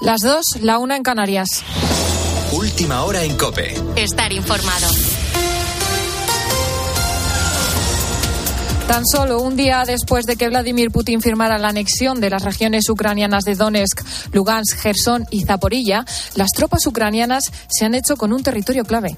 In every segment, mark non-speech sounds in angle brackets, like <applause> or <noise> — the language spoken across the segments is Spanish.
Las dos, la una en Canarias. Última hora en Cope. Estar informado. Tan solo un día después de que Vladimir Putin firmara la anexión de las regiones ucranianas de Donetsk, Lugansk, Gerson y Zaporilla, las tropas ucranianas se han hecho con un territorio clave.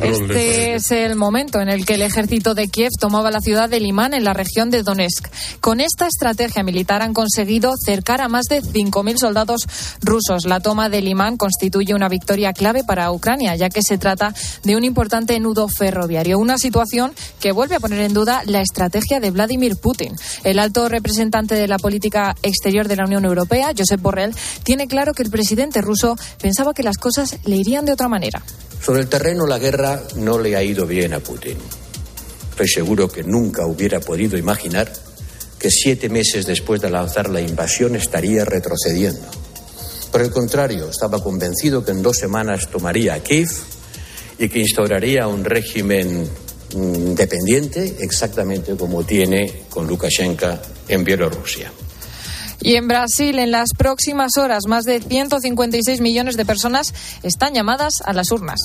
Este es el momento en el que el ejército de Kiev tomaba la ciudad de Limán en la región de Donetsk. Con esta estrategia militar han conseguido cercar a más de 5.000 soldados rusos. La toma de Limán constituye una victoria clave para Ucrania, ya que se trata de un importante nudo ferroviario. Una situación que vuelve a poner en duda la estrategia de Vladimir Putin. El alto representante de la política exterior de la Unión Europea, Josep Borrell, tiene claro que el presidente ruso pensaba que las cosas le irían de otra manera. Sobre el terreno la guerra no le ha ido bien a Putin. Estoy seguro que nunca hubiera podido imaginar que siete meses después de lanzar la invasión estaría retrocediendo. Por el contrario, estaba convencido que en dos semanas tomaría Kiev y que instauraría un régimen independiente exactamente como tiene con Lukashenko en Bielorrusia. Y en Brasil, en las próximas horas, más de 156 millones de personas están llamadas a las urnas.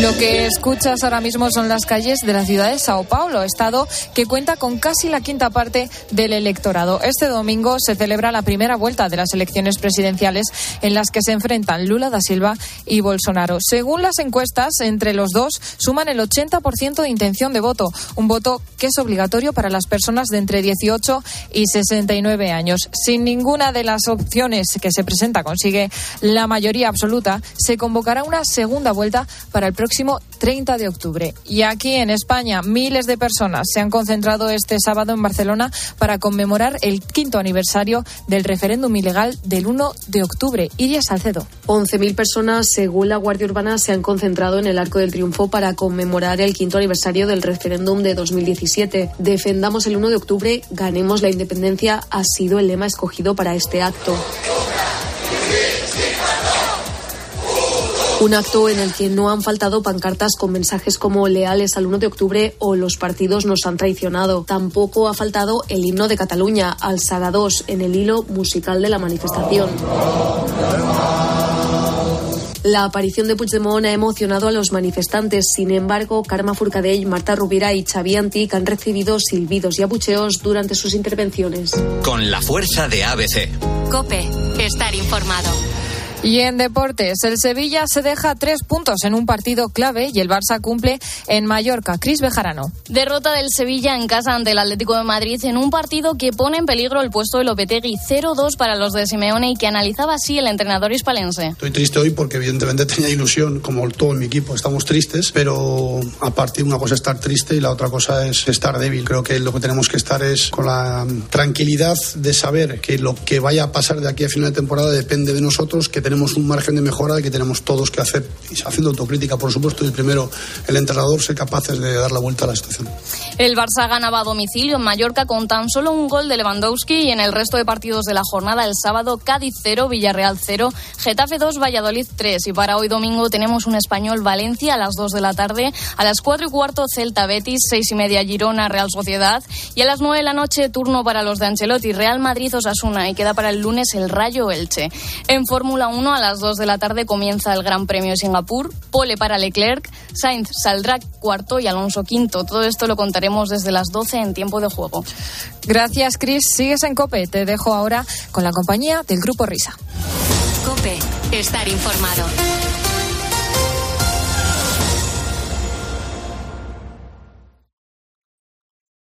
Lo que escuchas ahora mismo son las calles de la ciudad de Sao Paulo, estado que cuenta con casi la quinta parte del electorado. Este domingo se celebra la primera vuelta de las elecciones presidenciales en las que se enfrentan Lula da Silva y Bolsonaro. Según las encuestas, entre los dos suman el 80% de intención de voto, un voto que es obligatorio para las personas de entre 18 y 69 años. Sin ninguna de las opciones que se presenta consigue la mayoría absoluta, se convocará una segunda vuelta para el próximo 30 de octubre. Y aquí en España, miles de personas se han concentrado este sábado en Barcelona para conmemorar el quinto aniversario del referéndum ilegal del 1 de octubre. Iria Salcedo. 11.000 personas, según la Guardia Urbana, se han concentrado en el Arco del Triunfo para conmemorar el quinto aniversario del referéndum de 2017. Defendamos el 1 de octubre, ganemos la independencia, ha sido el lema escogido para este acto. Un acto en el que no han faltado pancartas con mensajes como leales al 1 de octubre o los partidos nos han traicionado. Tampoco ha faltado el himno de Cataluña, al Saga 2, en el hilo musical de la manifestación. La aparición de Puigdemont ha emocionado a los manifestantes. Sin embargo, Karma Furcadell, Marta Rubira y Xavi Antic han recibido silbidos y abucheos durante sus intervenciones. Con la fuerza de ABC. Cope, estar informado. Y en deportes, el Sevilla se deja tres puntos en un partido clave y el Barça cumple en Mallorca. Cris Bejarano. Derrota del Sevilla en casa ante el Atlético de Madrid en un partido que pone en peligro el puesto de Lopetegui 0-2 para los de Simeone y que analizaba así el entrenador hispalense. Estoy triste hoy porque evidentemente <laughs> tenía ilusión, como todo mi equipo, estamos tristes, pero aparte una cosa es estar triste y la otra cosa es estar débil. Creo que lo que tenemos que estar es con la tranquilidad de saber que lo que vaya a pasar de aquí a final de temporada depende de nosotros, que tenemos un margen de mejora que tenemos todos que hacer, haciendo autocrítica, por supuesto, y primero el entrenador ser capaces de dar la vuelta a la situación. El Barça ganaba a domicilio en Mallorca con tan solo un gol de Lewandowski y en el resto de partidos de la jornada el sábado Cádiz 0, Villarreal 0, Getafe 2, Valladolid 3 y para hoy domingo tenemos un español Valencia a las 2 de la tarde, a las 4 y cuarto Celta Betis, 6 y media Girona Real Sociedad y a las 9 de la noche turno para los de Ancelotti, Real Madrid Osasuna y queda para el lunes el Rayo Elche. En Fórmula 1 a las 2 de la tarde comienza el Gran Premio de Singapur, pole para Leclerc, Sainz saldrá cuarto y Alonso quinto. Todo esto lo contaremos desde las 12 en tiempo de juego. Gracias, Chris. Sigues en Cope. Te dejo ahora con la compañía del Grupo Risa. Cope, estar informado.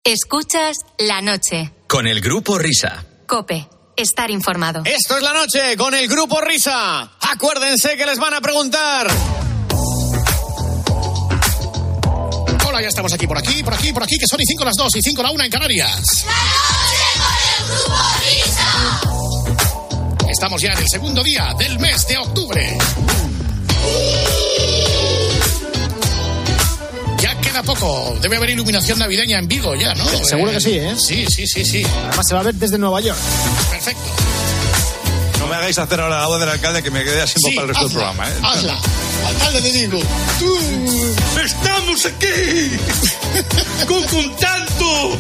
Escuchas la noche. Con el Grupo Risa. Cope, estar informado. Esto es la noche con el Grupo Risa. Acuérdense que les van a preguntar. Hola, ya estamos aquí, por aquí, por aquí, por aquí, que son y 5 las 2 y 5 la 1 en Canarias. Estamos ya en el segundo día del mes de octubre. Queda poco. Debe haber iluminación navideña en Vigo ya, ¿no? Seguro que sí, ¿eh? Sí, sí, sí, sí. Además se va a ver desde Nueva York. Perfecto. No me hagáis hacer ahora la voz del alcalde que me quede así Sí, para el resto del programa, ¿eh? hazla. Alcalde de Vigo. Tú. ¡Estamos aquí! <laughs> ¡Con, con tanto!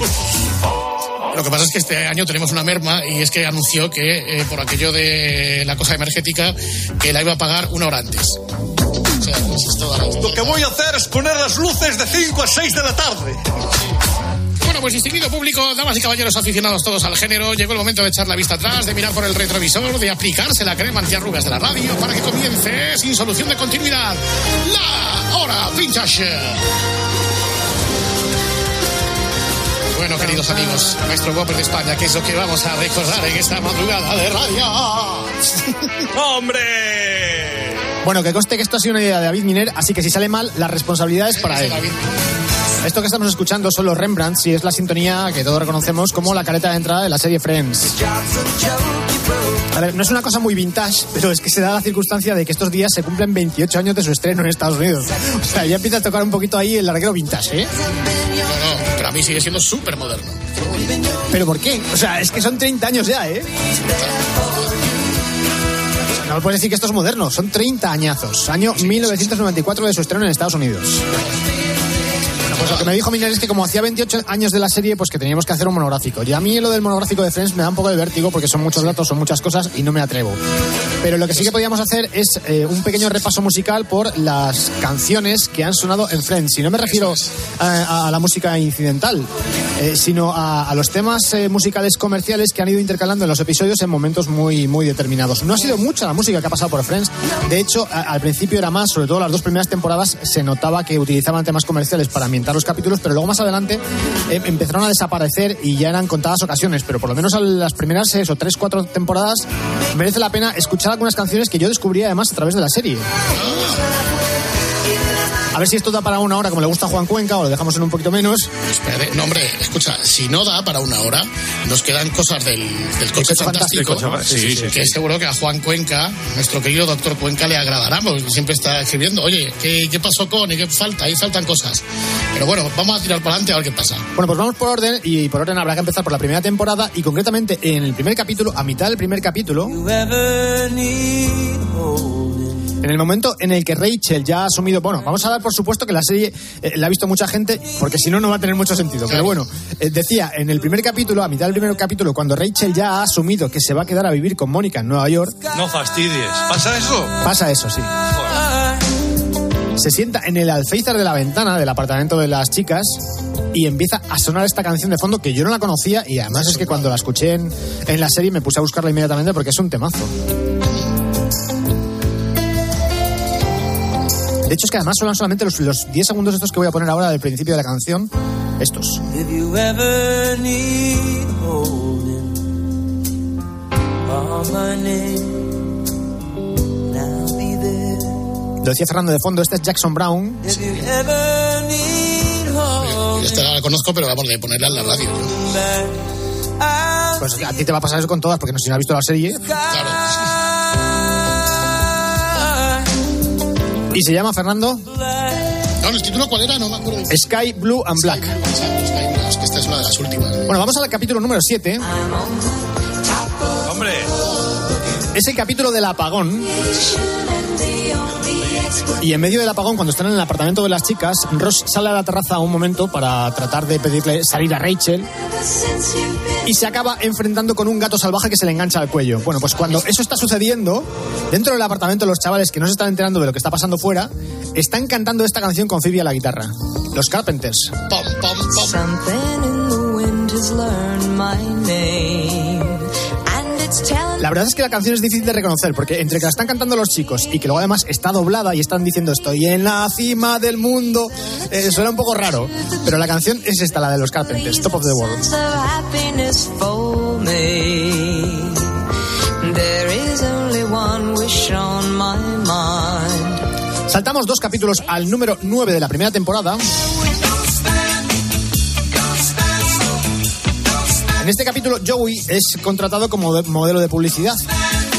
Lo que pasa es que este año tenemos una merma y es que anunció que eh, por aquello de la cosa energética que la iba a pagar una hora antes. O sea, pues Lo que voy a hacer es poner las luces de 5 a 6 de la tarde. Bueno, pues distinguido público, damas y caballeros aficionados todos al género, llegó el momento de echar la vista atrás, de mirar por el retrovisor, de aplicarse la crema antiarrugas de la radio para que comience, sin solución de continuidad, la hora vintage. Bueno, queridos amigos, nuestro Whopper de España, que es lo que vamos a recordar en esta madrugada de radio. <laughs> ¡Hombre! Bueno, que conste que esto ha sido una idea de David Miner, así que si sale mal, la responsabilidad es para él. Esto que estamos escuchando son los Rembrandts y es la sintonía que todos reconocemos como la careta de entrada de la serie Friends. A ver, no es una cosa muy vintage, pero es que se da la circunstancia de que estos días se cumplen 28 años de su estreno en Estados Unidos. O sea, ya empieza a tocar un poquito ahí el larguero vintage, ¿eh? No, no, pero a mí sigue siendo súper moderno. ¿Pero por qué? O sea, es que son 30 años ya, ¿eh? No puedes decir que esto es moderno, son 30 añazos. Año 1994 de su estreno en Estados Unidos. Pues lo que me dijo Miner es que como hacía 28 años de la serie, pues que teníamos que hacer un monográfico. Y a mí lo del monográfico de Friends me da un poco de vértigo porque son muchos datos, son muchas cosas y no me atrevo. Pero lo que sí que podíamos hacer es eh, un pequeño repaso musical por las canciones que han sonado en Friends. Y no me refiero a, a la música incidental, eh, sino a, a los temas eh, musicales comerciales que han ido intercalando en los episodios en momentos muy, muy determinados. No ha sido mucha la música que ha pasado por Friends. De hecho, a- al principio era más, sobre todo las dos primeras temporadas, se notaba que utilizaban temas comerciales para ambientar los capítulos, pero luego más adelante eh, empezaron a desaparecer y ya eran contadas ocasiones. Pero por lo menos a las primeras eso, tres, cuatro temporadas merece la pena escuchar algunas canciones que yo descubrí además a través de la serie. A ver si esto da para una hora como le gusta a Juan Cuenca o lo dejamos en un poquito menos. Espérate, no, hombre, escucha, si no da para una hora, nos quedan cosas del, del coche fantástico, Fantástico, sí, sí, que sí. seguro que a Juan Cuenca, nuestro querido doctor Cuenca, le agradará, porque siempre está escribiendo, oye, ¿qué, qué pasó con y qué falta? Ahí faltan cosas. Pero bueno, vamos a tirar para adelante a ver qué pasa. Bueno, pues vamos por orden y por orden habrá que empezar por la primera temporada y concretamente en el primer capítulo, a mitad del primer capítulo, en el momento en el que Rachel ya ha asumido, bueno, vamos a dar por supuesto que la serie eh, la ha visto mucha gente, porque si no, no va a tener mucho sentido. Pero bueno, eh, decía, en el primer capítulo, a mitad del primer capítulo, cuando Rachel ya ha asumido que se va a quedar a vivir con Mónica en Nueva York, No fastidies. ¿Pasa eso? pasa eso, sí. Se sienta en el alféizar de la ventana del apartamento de las chicas y empieza a sonar esta canción de fondo que yo no la conocía y además es que cuando la escuché en, en la serie me puse a buscarla inmediatamente porque es un temazo. De hecho es que además son solamente los, los 10 segundos estos que voy a poner ahora del principio de la canción, estos. If you ever need holding, call my name. Now be there. Lo decía Fernando de fondo, este es Jackson Brown. If you ever need holding, Esta la conozco, pero vamos a ponerla en la radio. Pues a ti te va a pasar eso con todas porque no si no has visto la serie. Y se llama Fernando No, ¿el título cuál era? No me acuerdo. Sky Blue and Black. Es que esta es una de las últimas. Bueno, vamos al capítulo número 7. Hombre. Es el capítulo del apagón. Y en medio del apagón, cuando están en el apartamento de las chicas, Ross sale a la terraza un momento para tratar de pedirle salir a Rachel y se acaba enfrentando con un gato salvaje que se le engancha al cuello. Bueno, pues cuando eso está sucediendo, dentro del apartamento los chavales que no se están enterando de lo que está pasando fuera, están cantando esta canción con Phoebe a la guitarra. Los Carpenters. something in the La verdad es que la canción es difícil de reconocer porque entre que la están cantando los chicos y que luego además está doblada y están diciendo estoy en la cima del mundo, eh, suena un poco raro. Pero la canción es esta, la de los Carpenters, Top of the World. Saltamos dos capítulos al número 9 de la primera temporada. En este capítulo, Joey es contratado como de- modelo de publicidad.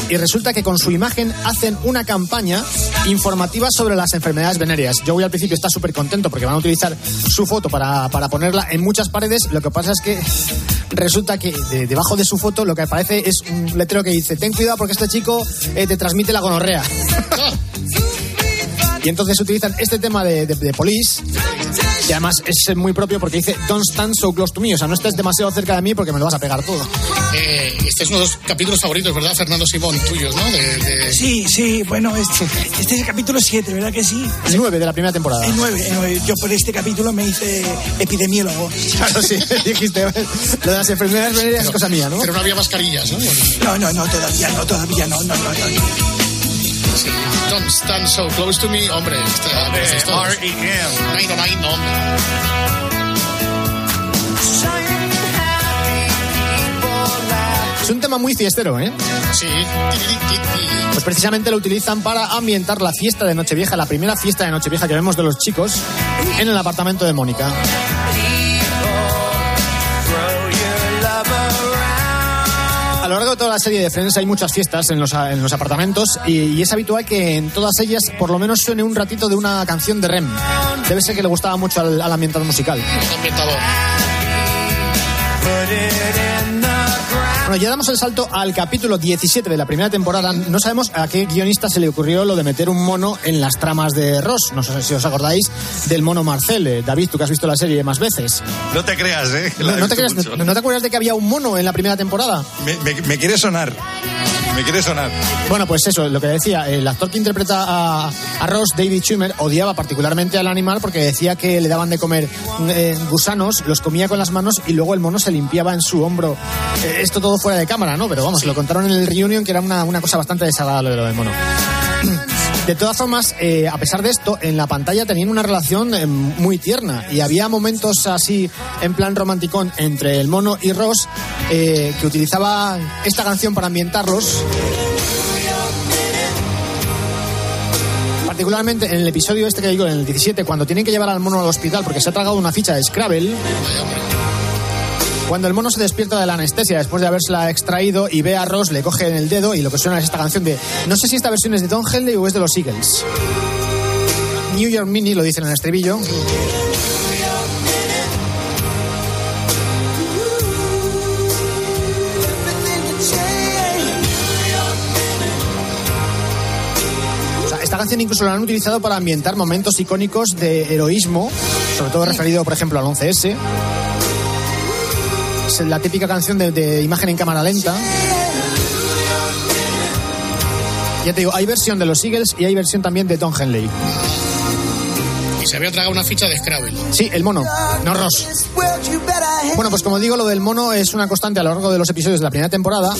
Y resulta que con su imagen hacen una campaña informativa sobre las enfermedades venéreas. Joey al principio está súper contento porque van a utilizar su foto para, para ponerla en muchas paredes. Lo que pasa es que resulta que de- debajo de su foto lo que aparece es un letrero que dice: Ten cuidado porque este chico eh, te transmite la gonorrea. <laughs> Y entonces utilizan este tema de, de, de Police, que además es muy propio porque dice Don't stand so close to me, o sea, no estés demasiado cerca de mí porque me lo vas a pegar todo. Eh, este es uno de los capítulos favoritos, ¿verdad, Fernando Simón, tuyos, ¿no? De, de- Sí, sí, bueno, este, este es el capítulo 7, ¿verdad que sí? El 9 de la primera temporada. El 9, el nueve. Yo por este capítulo me hice epidemiólogo. <laughs> Claro, sí, <laughs> dijiste, lo de las enfermedades venéreas es cosa mía, ¿no? Pero no había mascarillas, ¿no? No, no, no, todavía no, todavía no, no, no, no. Sí. Don't stand so close to me, hombre. No, hombre. Es un tema muy fiestero, ¿eh? Sí. Pues precisamente lo utilizan para ambientar la fiesta de Nochevieja, la primera fiesta de Nochevieja que vemos de los chicos en el apartamento de Mónica. Lo largo de toda la serie de Friends hay muchas fiestas en los, en los apartamentos y, es habitual que en todas ellas por lo menos suene un ratito de una canción de Rem. Debe ser que le gustaba mucho al, al musical. Bueno, ya damos el salto al capítulo 17 de la primera temporada. No sabemos a qué guionista se le ocurrió lo de meter un mono en las tramas de Ross. No sé si os acordáis del mono Marcel. David, tú que has visto la serie más veces. No te creas, ¿eh? No, te creas-. ¿No te acuerdas de que había un mono en la primera temporada? Me, me- me quiere sonar. Me quiere sonar. Bueno, pues eso, lo que decía, el actor que interpreta a, a Ross, David Schumer, odiaba particularmente al animal porque decía que le daban de comer eh, gusanos, los comía con las manos y luego el mono se limpiaba en su hombro. Eh, esto todo fuera de cámara, ¿no? Pero vamos, lo contaron en el reunion que era una, una cosa bastante desagradable lo del mono. <clears throat> De todas formas, eh, a pesar de esto, en la pantalla tenían una relación eh, muy tierna y había momentos así en plan romanticón entre el mono y Ross eh, que utilizaba esta canción para ambientarlos. Particularmente en el episodio este que digo, en el 17, cuando tienen que llevar al mono al hospital porque se ha tragado una ficha de Scrabble. Cuando el mono se despierta de la anestesia después de habérsela extraído y ve a Ross, le coge en el dedo y lo que suena es esta canción de. No sé si esta versión es de Don Henley o es de los Eagles. New York Mini lo dicen en el estribillo. Esta canción incluso la han utilizado para ambientar momentos icónicos de heroísmo, sobre todo referido, por ejemplo, al 11S. Es la típica canción de, de imagen en cámara lenta. Ya te digo, hay versión de los Eagles y hay versión también de Don Henley. Y se había tragado una ficha de Scrabble. Sí, el mono, no Ross. Bueno, pues como digo, lo del mono es una constante a lo largo de los episodios de la primera temporada.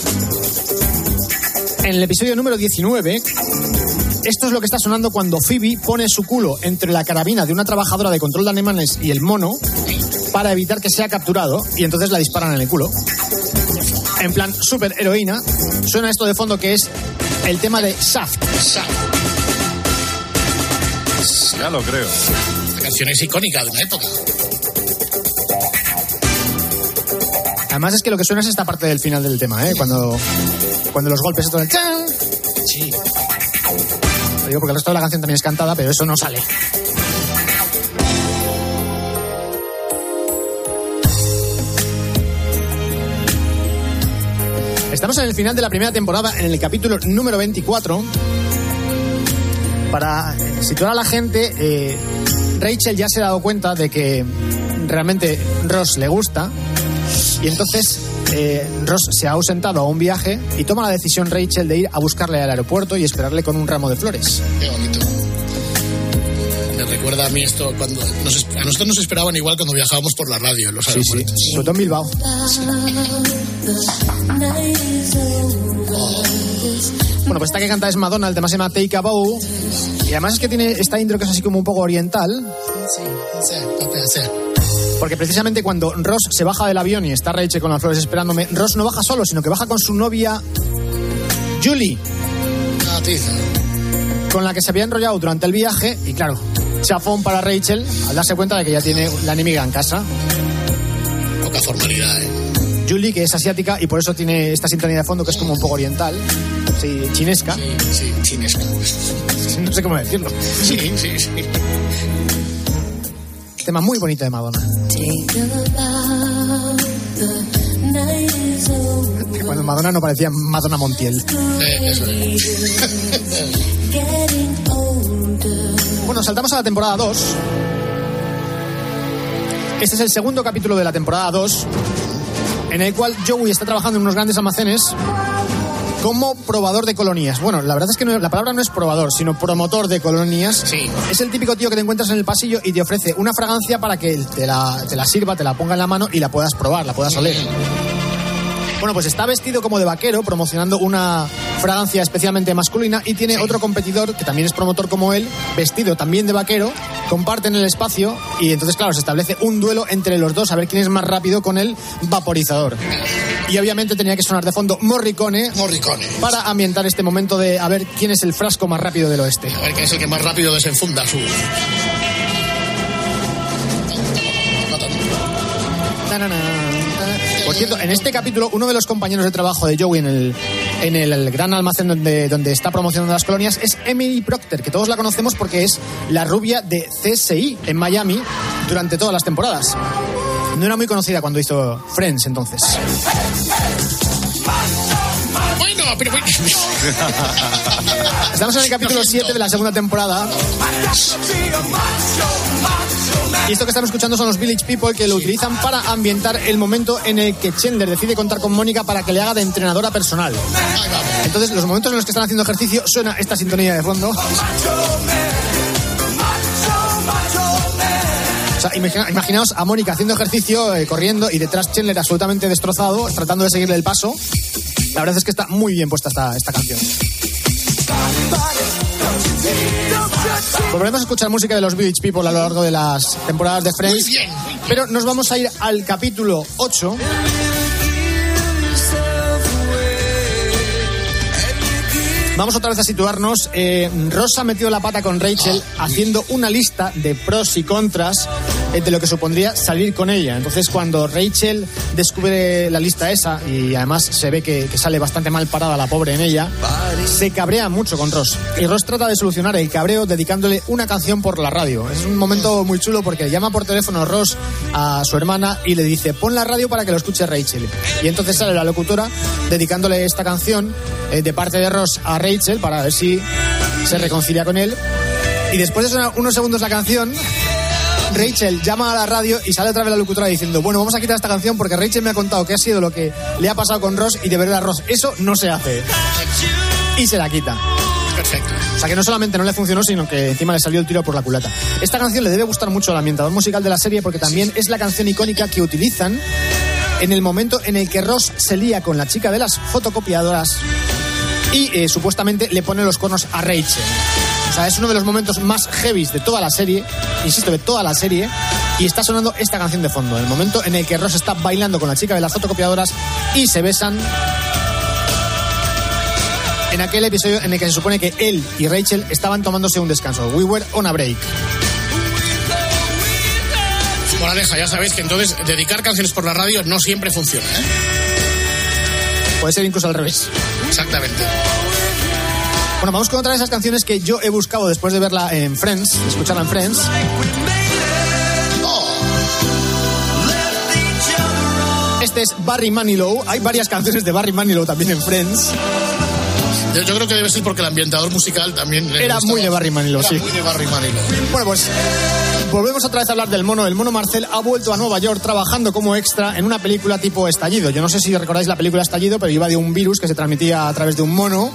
En el episodio número 19, esto es lo que está sonando cuando Phoebe pone su culo entre la carabina de una trabajadora de control de animales y el mono para evitar que sea capturado y entonces la disparan en el culo. En plan super heroína, suena esto de fondo que es el tema de Shaft. Ya lo creo. La canción es icónica de una época. Además es que lo que suena es esta parte del final del tema, ¿eh? Cuando, cuando los golpes del chan. Sí. Lo digo porque el resto de la canción también es cantada, pero eso no sale. Final de la primera temporada, en el capítulo número 24. Para situar a la gente, eh, Rachel ya se ha dado cuenta de que realmente Ross le gusta. Y entonces eh, Ross se ha ausentado a un viaje y toma la decisión Rachel de ir a buscarle al aeropuerto y esperarle con un ramo de flores. Recuerda a mí esto cuando nos, a nosotros nos esperaban igual cuando viajábamos por la radio en los Sí, sí. Sobre todo en Bilbao. Bueno, pues esta que canta es Madonna, el tema se llama Take a Bow. Y además es que tiene esta intro que es así como un poco oriental. Porque precisamente cuando Ross se baja del avión y está Rachel con las flores esperándome, Ross no baja solo, sino que baja con su novia Julie, con la que se había enrollado durante el viaje. Y claro, chafón para Rachel al darse cuenta de que ya tiene la enemiga en casa. Poca formalidad, ¿eh? Julie, que es asiática y por eso tiene esta sintonía de fondo que es como un poco oriental, sí, chinesca. Sí, sí, chinesca. <laughs> No sé cómo decirlo. Sí, sí, sí. Tema muy bonito de Madonna. Que cuando Madonna no parecía Madonna Montiel. Eh, eso es. <laughs> nos saltamos a la temporada 2. Este es el segundo capítulo de la temporada 2, en el cual Joey está trabajando en unos grandes almacenes como probador de colonias. Bueno, la verdad es que no- la palabra no es probador, sino promotor de colonias. Sí. Es el típico tío que te encuentras en el pasillo y te ofrece una fragancia para que te la, te la sirva, te la ponga en la mano y la puedas probar, la puedas oler. Bueno, pues está vestido como de vaquero, promocionando una fragancia especialmente masculina y tiene otro competidor que también es promotor como él, vestido también de vaquero, comparten el espacio y entonces, claro, se establece un duelo entre los dos a ver quién es más rápido con el vaporizador. Y obviamente tenía que sonar de fondo Morricone, Morricone. para ambientar este momento de a ver quién es el frasco más rápido del oeste. A ver quién es el que más rápido desenfunda su. Na, na, na, na. Por cierto, en este capítulo, uno de los compañeros de trabajo de Joey en el, en el, gran almacén donde, donde está promocionando las colonias es Emily Procter, que todos la conocemos porque es la rubia de CSI en Miami durante todas las temporadas. No era muy conocida cuando hizo Friends entonces. Bueno, pero. bueno. Estamos en el capítulo 7 de la segunda temporada. Y esto que estamos escuchando son los Village People que lo utilizan para ambientar el momento en el que Chandler decide contar con Mónica para que le haga de entrenadora personal. Entonces, los momentos en los que están haciendo ejercicio suena esta sintonía de fondo. O sea, imagina- imaginaos a Mónica haciendo ejercicio, eh, corriendo, y detrás Chandler absolutamente destrozado, tratando de seguirle el paso. La verdad es que está muy bien puesta esta, esta canción. Volveremos a escuchar música de los Village People a lo largo de las temporadas de Friends. Muy bien. Pero nos vamos a ir al capítulo 8. Vamos otra vez a situarnos. Eh, Ross ha metido la pata con Rachel haciendo una lista de pros y contras de lo que supondría salir con ella. Entonces, cuando Rachel descubre la lista esa y además se ve que, sale bastante mal parada la pobre en ella, se cabrea mucho con Ross. Y Ross trata de solucionar el cabreo dedicándole una canción por la radio. Es un momento muy chulo porque llama por teléfono Ross a su hermana y le dice, pon la radio para que lo escuche Rachel. Y entonces sale la locutora dedicándole esta canción eh, de parte de Ross a Rachel para ver si se reconcilia con él. Y después de unos segundos la canción, Rachel llama a la radio y sale otra vez la locutora diciendo, bueno, vamos a quitar esta canción porque Rachel me ha contado que ha sido lo que le ha pasado con Ross y de verdad, Ross, eso no se hace. Y se la quita. Perfecto. O sea que no solamente no le funcionó, sino que encima le salió el tiro por la culata. Esta canción le debe gustar mucho al ambientador musical de la serie porque también es la canción icónica que utilizan en el momento en el que Ross se lía con la chica de las fotocopiadoras y eh, supuestamente le pone los cuernos a Rachel. Sea, es uno de los momentos más heavies de toda la serie, insisto, de toda la serie, y está sonando esta canción de fondo, el momento en el que Ross está bailando con la chica de las fotocopiadoras y se besan en aquel episodio en el que se supone que él y Rachel estaban tomándose un descanso. We were on a break. Moraleja, ya sabéis que entonces dedicar canciones por la radio no siempre funciona. ¿eh? Puede ser incluso al revés. Exactamente. Bueno, vamos con otra de esas canciones que yo he buscado después de verla en Friends, escucharla en Friends. Este es Barry Manilow. Hay varias canciones de Barry Manilow también en Friends. Yo, yo creo que debe ser porque el ambientador musical también le Era gustaba. muy de Barry Manilow, Era sí. muy de Barry Manilow. Bueno, pues volvemos otra vez a hablar del mono. El mono Marcel ha vuelto a Nueva York trabajando como extra en una película tipo Estallido. Yo no sé si recordáis la película Estallido, pero iba de un virus que se transmitía a través de un mono.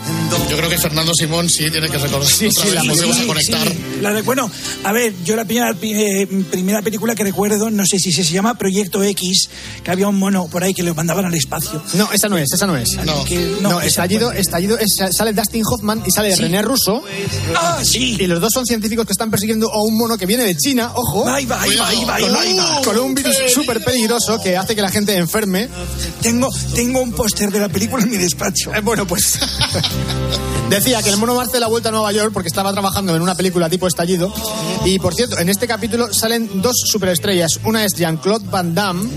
Yo creo que Fernando Simón sí tiene que recordar. Sí, otra sí, vez, la volvemos a conectar. Sí, la de- bueno, a ver, yo la primera, eh, primera película que recuerdo, no sé si se llama Proyecto X, que había un mono por ahí que lo mandaban al espacio. No, esa no es, esa no es. No. Que- No, esa- Estallido, Estallido es- sale Dustin Hoffman y sale Sí. René Russo. Ah, sí. Y los dos son científicos que están persiguiendo a un mono que viene de China, ojo. Ahí va, ahí va, ahí va, ahí va, ahí va. Con un virus súper peligroso que hace que la gente enferme. Tengo, tengo un póster de la película en mi despacho. Eh, bueno, pues. <laughs> Decía que el mono Marcel ha vuelto a Nueva York porque estaba trabajando en una película tipo estallido Y por cierto, en este capítulo salen dos superestrellas. Una es Jean-Claude Van Damme,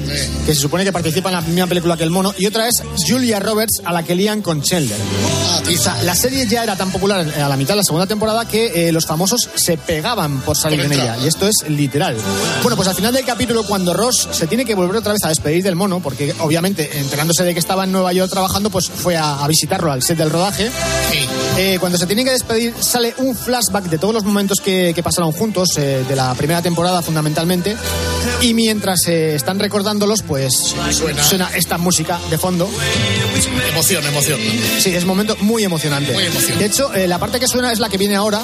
que se supone que participa en la misma película que el mono, y otra es Julia Roberts, a la que lían con Chandler. O sea, la serie ya era tan popular a la mitad de la segunda temporada que eh, los famosos se pegaban por salir en ella. Y esto es literal. Bueno, pues al final del capítulo, cuando Ross se tiene que volver otra vez a despedir del mono, porque obviamente enterándose de que estaba en Nueva York trabajando, pues fue a, a visitarlo al set del rodaje. Eh, cuando se tiene que despedir, sale un flashback de todos los momentos que, que pasaron juntos, eh, de la primera temporada fundamentalmente. Y mientras eh, están recordándolos, pues Suena. esta música de fondo. Emoción, emoción. Sí, es un momento muy emocionante. Muy emocionante. De hecho, eh, la parte que suena es la que viene ahora,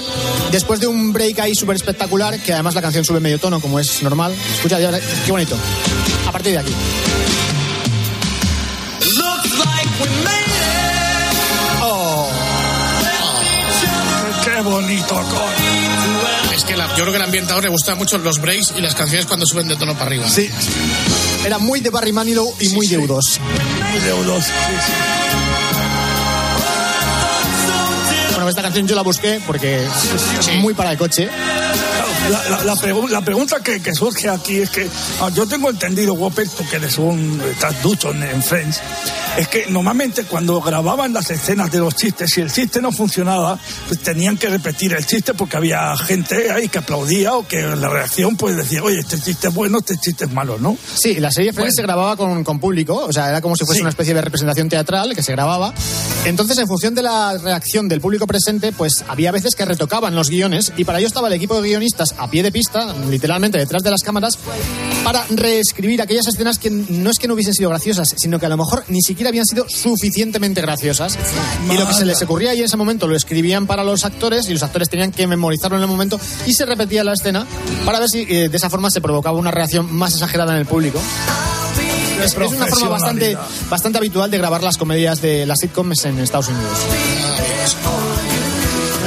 después de un break ahí súper espectacular, que además la canción sube medio tono, como es normal. Escucha, qué bonito. A partir de aquí. Oh. Qué bonito, coño. Es que la- yo creo que al ambientador le gustan mucho los breaks y las canciones cuando suben de tono para arriba. Sí. Era muy de Barry Manilow y muy de U2. Muy de U2. Bueno, esta canción yo la busqué porque es muy para el coche. La, la- la pregu- la pregunta que, que surge aquí es que ah, yo tengo entendido, Whopper, tú que eres un estás ducho en, en Friends, es que normalmente cuando grababan las escenas de los chistes, si el chiste no funcionaba, pues tenían que repetir el chiste porque había gente ahí que aplaudía o que la reacción pues decía, oye, este chiste es bueno, este chiste es malo, ¿no? Sí, la serie Friends se grababa con, con público, o sea, era como si fuese Sí. una especie de representación teatral que se grababa. Entonces, en función de la reacción del público presente, pues había veces que retocaban los guiones y para ello estaba el equipo de guionistas a pie de pista, literalmente detrás de las cámaras, para reescribir aquellas escenas que no es que no hubiesen sido graciosas, sino que a lo mejor ni siquiera habían sido suficientemente graciosas. Y lo que se les ocurría ahí en ese momento lo escribían para los actores y los actores tenían que memorizarlo en el momento y se repetía la escena para ver si eh, de esa forma se provocaba una reacción más exagerada en el público. Es, es una forma bastante, bastante habitual de grabar las comedias de las sitcoms en Estados Unidos.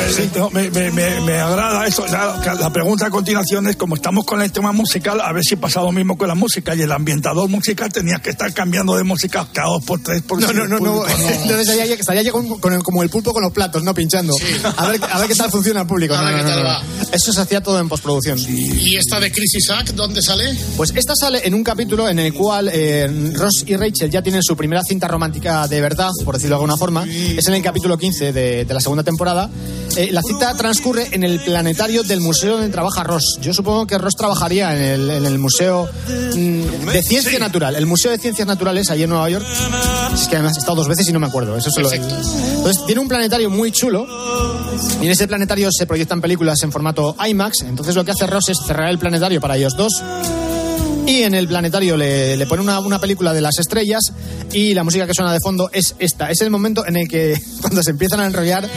Sí, no, me, me- me- me agrada eso. La, la pregunta a continuación es, como estamos con el tema musical, a ver si pasa lo mismo con la música. Y el ambientador musical tenía que estar cambiando de música cada dos por tres. Por No, no, no, no. público no- <laughs> Entonces estaría, estaría ya con- con el- como el pulpo con los platos, ¿no? Pinchando. A, ver, a ver qué tal funciona el público. A ver no, qué tal no. va. Eso se hacía todo en postproducción. ¿Y esta de Crisis Act dónde sale? Pues esta sale en un capítulo en el cual eh, Ross y Rachel ya tienen su primera cinta romántica de verdad, por decirlo de alguna forma. Es en el capítulo 15 de, de la segunda temporada. Eh, la cita transcurre en el planetario del museo donde trabaja Ross. Yo supongo que Ross trabajaría en el, en el Museo mm, de Ciencia Natural, el Museo de Ciencias Naturales, allí en Nueva York. Es que además he estado dos veces y no me acuerdo. Eso es lo Entonces tiene un planetario muy chulo. Y en ese planetario se proyectan películas en formato IMAX. Entonces lo que hace Ross es cerrar el planetario para ellos dos. Y en el planetario le, le pone una, una película de las estrellas y la música que suena de fondo es esta. Es el momento en el que <laughs> cuando se empiezan a enrollar,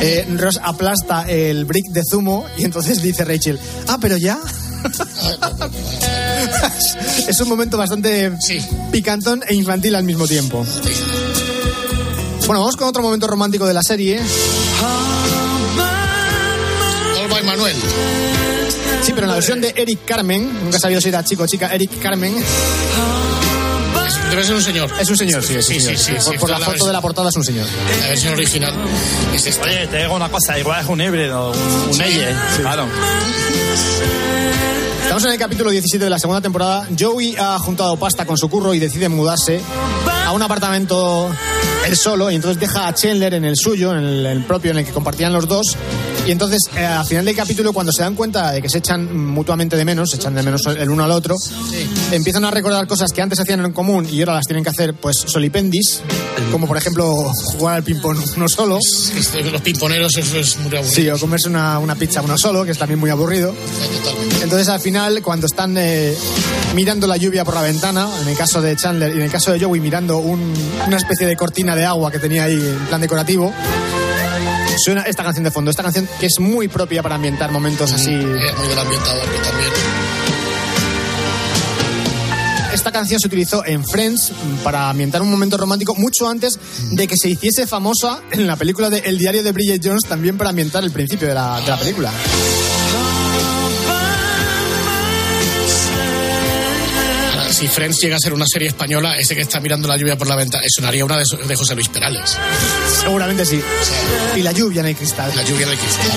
eh, Ross aplasta el brick de zumo y entonces <laughs> dice Rachel, ah, pero ya. <laughs> es un momento bastante picantón e infantil al mismo tiempo. Bueno, vamos con otro momento romántico de la serie. All by Manuel. Pero en la versión de Eric Carmen, nunca he sabido si era chico o chica, Eric Carmen. Es- Debe ser un señor. Es un señor, sí, es un Sí, señor. sí, sí, por sí, por la la foto de la portada es un señor. La versión original es esta. Oye, te digo una cosa, igual es un híbrido, un, elle, claro. Estamos en el capítulo 17 de la segunda temporada. Joey ha juntado pasta con su curro y decide mudarse a un apartamento él solo y entonces deja a Chandler en el suyo, en el, el propio en el que compartían los dos. Y entonces, eh, al final del capítulo, cuando se dan cuenta de que se echan mutuamente de menos, se echan de menos el uno al otro, empiezan a recordar cosas que antes hacían en común y ahora las tienen que hacer, pues, solipendis, como por ejemplo jugar al ping-pong uno solo. Los pimponeros, eso es muy aburrido. Sí, o comerse una, una pizza uno solo, que es también muy aburrido. Entonces al final, cuando están eh, mirando la lluvia por la ventana, en el caso de Chandler y en el caso de Joey mirando un- una especie de cortina de agua que tenía ahí en plan decorativo, suena esta canción de fondo. Esta canción que es muy propia para ambientar momentos así. Es muy del ambientador que también. Esta canción se utilizó en Friends para ambientar un momento romántico mucho antes de que se hiciese famosa en la película de El diario de Bridget Jones, también para ambientar el principio de la, de la película. Si Friends llega a ser una serie española, ese que está mirando la lluvia por la ventana, sonaría una de, de José Luis Perales. Seguramente sí. Y la lluvia en el cristal. La lluvia del cristal.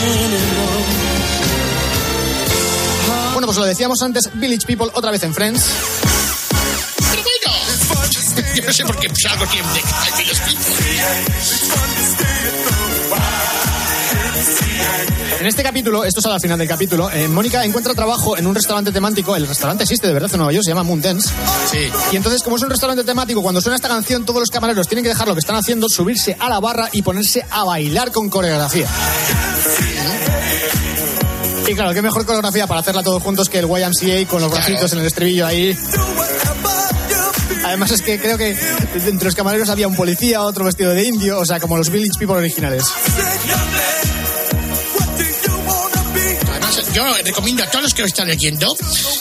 pues lo decíamos antes, Village People otra vez en Friends. Pero bueno, yo no sé por qué salgo siempre. Ay, los En este capítulo, esto sale al final del capítulo, eh, Mónica encuentra trabajo en un restaurante temático. El restaurante existe de verdad en Nueva York, se llama Moon Dance. Sí. Y entonces, como es un restaurante temático, cuando suena esta canción, todos los camareros tienen que dejar lo que están haciendo, subirse a la barra y ponerse a bailar con coreografía. Y claro, qué mejor coreografía para hacerla todos juntos que el YMCA con los bracitos en el estribillo ahí. Además es que creo que entre los camareros había un policía, otro vestido de indio, o sea, como los Village People originales. Yo recomiendo a todos los que lo están leyendo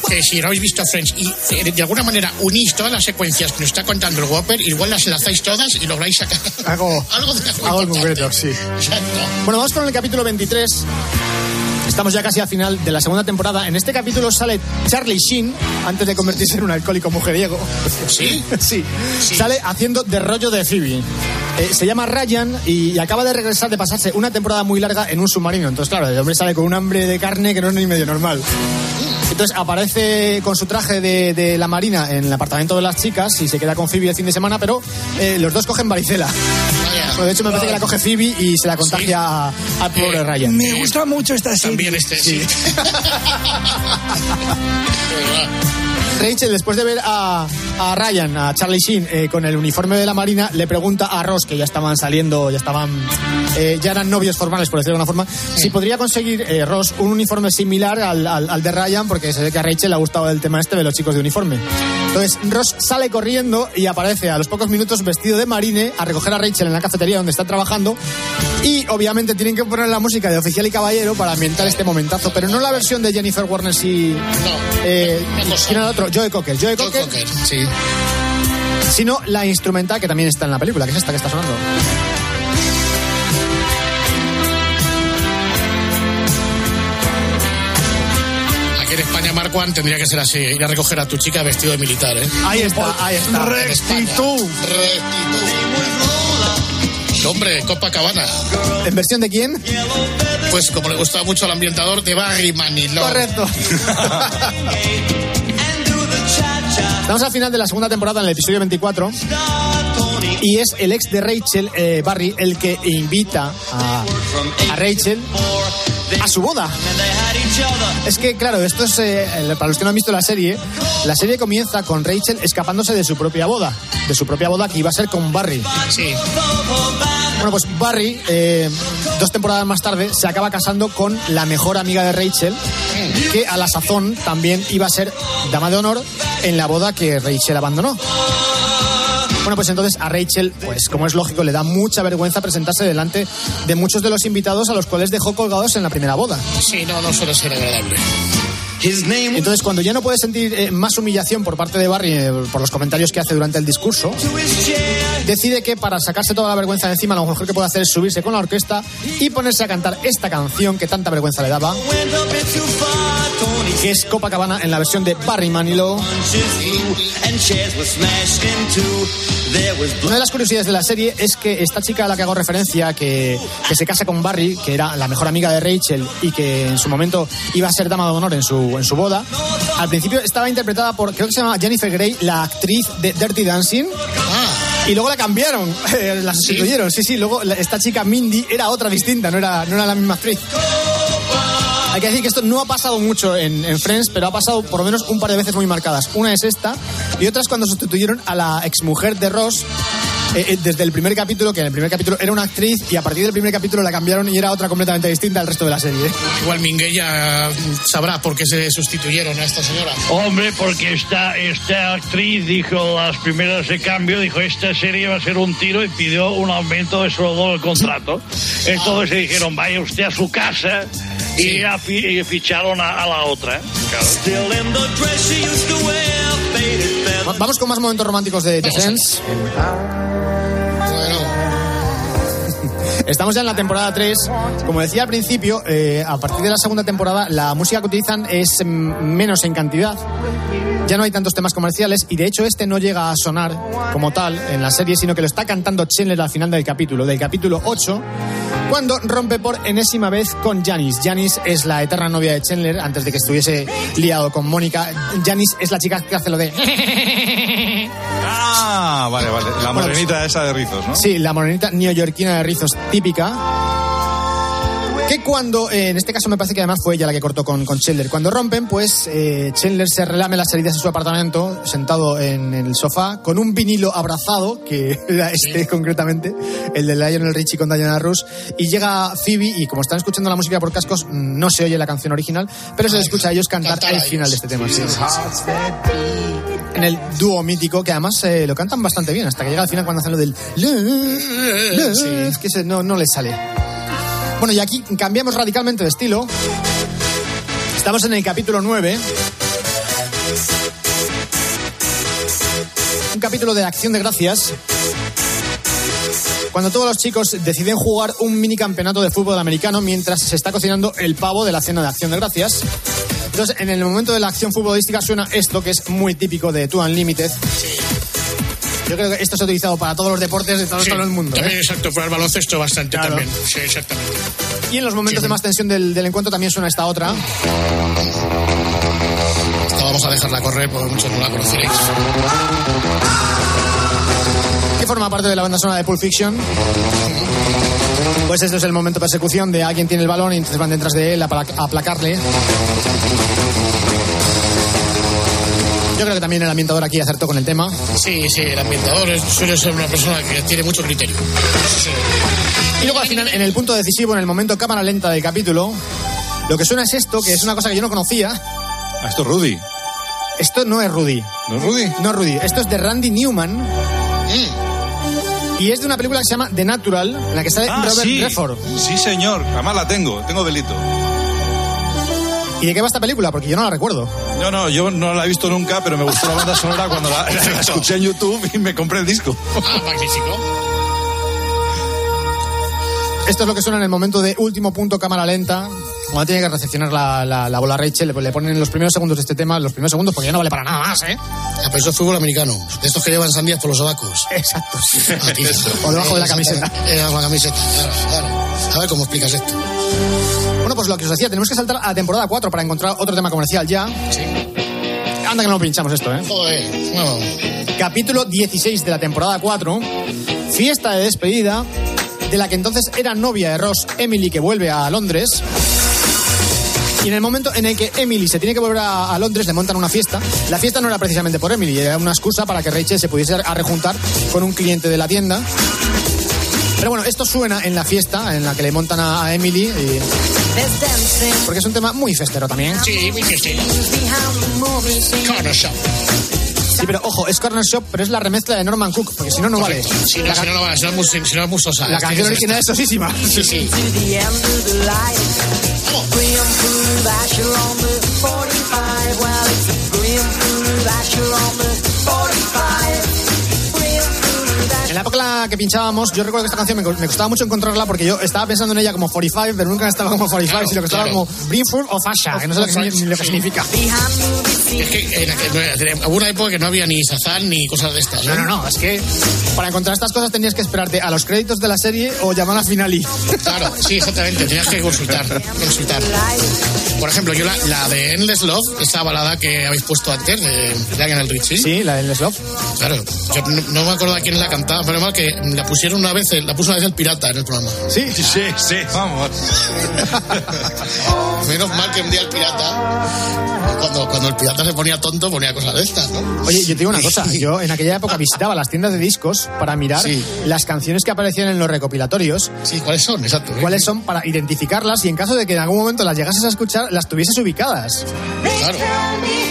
que si no habéis visto Friends y eh, de alguna manera unís todas las secuencias que nos está contando el Whopper, igual las enlazáis todas y lográis sacar Algo, <laughs> algo de algo en concreto, <laughs> sí. Exacto. Bueno, vamos con el capítulo 23. Estamos ya casi al final de la segunda temporada. En este capítulo sale Charlie Sheen antes de convertirse en un alcohólico mujeriego. <laughs> ¿Sí? sí. Sale haciendo de rollo de Phoebe. Eh, se llama Ryan y acaba de regresar de pasarse una temporada muy larga en un submarino. Entonces, claro, el hombre sale con un hambre de carne que no es ni medio normal. Entonces aparece con su traje de, de la marina en el apartamento de las chicas y se queda con Phoebe el fin de semana, pero eh, los dos cogen varicela. Bueno, de hecho, me parece que la coge Phoebe y se la contagia a- al pobre Ryan. Me gusta mucho esta serie. También este, sí. <laughs> Rachel, después de ver a, a Ryan, a Charlie Sheen, eh, con el uniforme de la Marina, le pregunta a Ross, que ya estaban saliendo, ya estaban, eh, ya eran novios formales, por decirlo de alguna forma, si podría conseguir eh, Ross un uniforme similar al, al- al de Ryan, porque se ve que a Rachel le ha gustado el tema este de los chicos de uniforme. Entonces, Ross sale corriendo y aparece a los pocos minutos vestido de marine a recoger a Rachel en la cafetería donde está trabajando. Y obviamente tienen que poner la música de Oficial y Caballero para ambientar este momentazo, pero no la versión de Jennifer Warner, si, eh, sino el otro, Joe Cocker. Joe Cocker, sí. sino la instrumental que también está en la película, que es esta que está sonando. Aquí en España, Marco, tendría que ser así. Ir a recoger a tu chica vestido de militar, ¿eh? Ahí está, ahí está. Rectitud. Hombre, Copacabana. ¿En versión de quién? Pues como le gustaba mucho al ambientador de Barry Manilow. Correcto. <laughs> Estamos al final de la segunda temporada en el episodio 24 y es el ex de Rachel, eh, Barry, el que invita a, a Rachel a su boda. Es que, claro, esto es, eh, para los que no han visto la serie, la serie comienza con Rachel escapándose de su propia boda, de su propia boda que iba a ser con Barry. Sí. Bueno, pues Barry, eh, dos temporadas más tarde, se acaba casando con la mejor amiga de Rachel, que a la sazón también iba a ser dama de honor en la boda que Rachel abandonó. Bueno, pues entonces a Rachel, pues como es lógico, le da mucha vergüenza presentarse delante de muchos de los invitados a los cuales dejó colgados en la primera boda. Sí, no, no suele ser agradable. Entonces, cuando ya no puede sentir eh, más humillación por parte de Barry eh, por los comentarios que hace durante el discurso, decide que para sacarse toda la vergüenza de encima, lo mejor que puede hacer es subirse con la orquesta y ponerse a cantar esta canción que tanta vergüenza le daba, que es Copacabana en la versión de Barry Manilow. Una de las curiosidades de la serie es que esta chica a la que hago referencia, que, que se casa con Barry, que era la mejor amiga de Rachel y que en su momento iba a ser dama de honor en su, en su boda, al principio estaba interpretada por, creo que se llama Jennifer Grey, la actriz de Dirty Dancing. Y luego la cambiaron, <laughs> la sustituyeron. Sí, sí, luego la- esta chica Mindy era otra distinta, no era, no era la misma actriz. Hay que decir que esto no ha pasado mucho en, en Friends, pero ha pasado por lo menos un par de veces muy marcadas. Una es esta y otra es cuando sustituyeron a la exmujer de Ross eh, eh, desde el primer capítulo, que en el primer capítulo era una actriz y a partir del primer capítulo la cambiaron y era otra completamente distinta al resto de la serie. ¿eh? Igual Minguella sabrá por qué se sustituyeron a esta señora. Hombre, porque esta, esta actriz dijo las primeras de cambio, dijo esta serie va a ser un tiro y pidió un aumento de sueldo del contrato. <laughs> Entonces se dijeron, vaya usted a su casa fi- y ficharon a, a la otra. Va- Vamos con más momentos románticos de, de Friends. Estamos ya en la temporada 3. Como decía al principio, eh, a partir de la segunda temporada, la música que utilizan es mm, menos en cantidad. Ya no hay tantos temas comerciales y de hecho este no llega a sonar como tal en la serie, sino que lo está cantando Chandler al final del capítulo, del capítulo 8, Cuando rompe por enésima vez con Janis. Janis es la eterna novia de Chandler antes de que estuviese liado con Mónica. Janis es la chica que hace lo de. <laughs> Ah, vale, vale. La Bueno, morenita esa de rizos, ¿no? Sí, la morenita neoyorquina de rizos típica. Que cuando, eh, en este caso me parece que además fue ella la que cortó con, con Chandler. Cuando rompen, pues eh, Chandler se relame las heridas de su apartamento, sentado en el sofá, con un vinilo abrazado, que <laughs> era este concretamente, el de Lionel Richie con Diana Ross, y llega Phoebe, y como están escuchando la música por cascos, mm, no se oye la canción original, pero se les escucha a ellos cantar el final de este tema. sí. En el dúo mítico, que además eh, lo cantan bastante bien, hasta que llega al final cuando hacen lo del... Sí. Es que no, no les sale. Bueno, y aquí cambiamos radicalmente de estilo. Estamos en el capítulo 9. Un capítulo de acción de gracias. Cuando todos los chicos deciden jugar un mini campeonato de fútbol americano mientras se está cocinando el pavo de la cena de acción de gracias. Entonces, en el momento de la acción futbolística suena esto, que es muy típico de Two Unlimited. Yo creo que esto se ha utilizado para todos los deportes de todo, Sí, todo el mundo. ¿eh? También, exacto, para el baloncesto bastante Claro. también. Sí, exactamente. Y en los momentos de más tensión del, del encuentro también suena esta otra. Esta vamos a dejarla correr porque muchos no la conoceréis. que forma parte de la banda sonora de Pulp Fiction. Pues este es el momento de persecución de alguien tiene el balón y entonces van detrás de él a aplacarle. Yo creo que también el ambientador aquí acertó con el tema. Sí, sí, el ambientador es- suele ser una persona que tiene mucho criterio. Sí. Y luego al final, en el punto decisivo, en el momento cámara lenta del capítulo, lo que suena es esto, que es una cosa que yo no conocía. Ah, esto es Rudy. Esto no es Rudy. ¿No es Rudy? No es Rudy. Esto es de Randy Newman. Y es de una película que se llama The Natural, en la que sale Ah, Robert sí. Redford. Sí, señor. Además la tengo. Tengo delito. ¿Y de qué va esta película? Porque yo no la recuerdo. No, no, yo no la he visto nunca, pero me gustó la banda sonora cuando la, <laughs> la escuché en YouTube y me compré el disco. Ah, magnífico. Esto es lo que suena en el momento de último punto cámara lenta. Cuando tiene que recepcionar la, la- la bola Rachel, le, le ponen los primeros segundos de este tema, los primeros segundos, porque ya no vale para nada más, ¿eh? Ah, pero eso es fútbol americano. De estos que llevan sandías por los sobacos. <laughs> Exacto. Ah, tío. O debajo de la camiseta. Eh, debajo de la camiseta, claro, claro. A ver cómo explicas esto. Bueno, pues lo que os decía, tenemos que saltar a la temporada 4 para encontrar otro tema comercial ya. Sí. Anda que no lo pinchamos esto, ¿eh? Joder, bueno. Capítulo 16 de la temporada 4. Fiesta de despedida de la que entonces era novia de Ross, Emily, que vuelve a Londres. Y en el momento en el que Emily se tiene que volver a, a Londres, le montan una fiesta. La fiesta no era precisamente por Emily, era una excusa para que Rachel se pudiese a rejuntar con un cliente de la tienda. Pero bueno, esto suena en la fiesta en la que le montan a, Emily, y- porque es un tema muy festero también. Sí, muy festivo. Corner shop. Sí, pero ojo, es Corner Shop, pero es la remezcla de Norman Cook, porque si no, no vale. Si no, si no, no vale, si no es muy, si no es muy sosa. La Tiene canción original es ser sosísima. Sí, sí. En la época en la que pinchábamos, yo recuerdo que esta canción me, me costaba mucho encontrarla porque yo estaba pensando en ella como 45, pero nunca estaba como 45, Claro, sino que estaba claro. como Brimford o Fasha, que no sé lo que, signi- lo que significa. Es que en aquel- hubo una época que no había ni Sazán ni cosas de estas. ¿eh? No, no, no, es que para encontrar estas cosas tenías que esperarte a los créditos de la serie o llamar a Finali. Claro, sí, exactamente. Tenías que consultar. consultar. Por ejemplo, yo la, la de Endless Love, esa balada que habéis puesto antes, de Lionel Richie. Sí, la del Love. Claro, yo no, no me acuerdo de quién la cantaba, pero mal que la pusieron una vez, la puso una vez el pirata en el programa. Sí, Sí, sí, vamos. <laughs> Menos mal que un día el pirata, cuando, cuando el pirata se ponía tonto, ponía cosas de estas, ¿no? Oye, yo te digo una cosa, yo en aquella época visitaba las tiendas de discos para mirar Sí. las canciones que aparecían en los recopilatorios, Sí, ¿cuáles son? Exacto. ¿eh? cuáles son para identificarlas y en caso de que en algún momento las llegases a escuchar, las tuvieses ubicadas. Claro.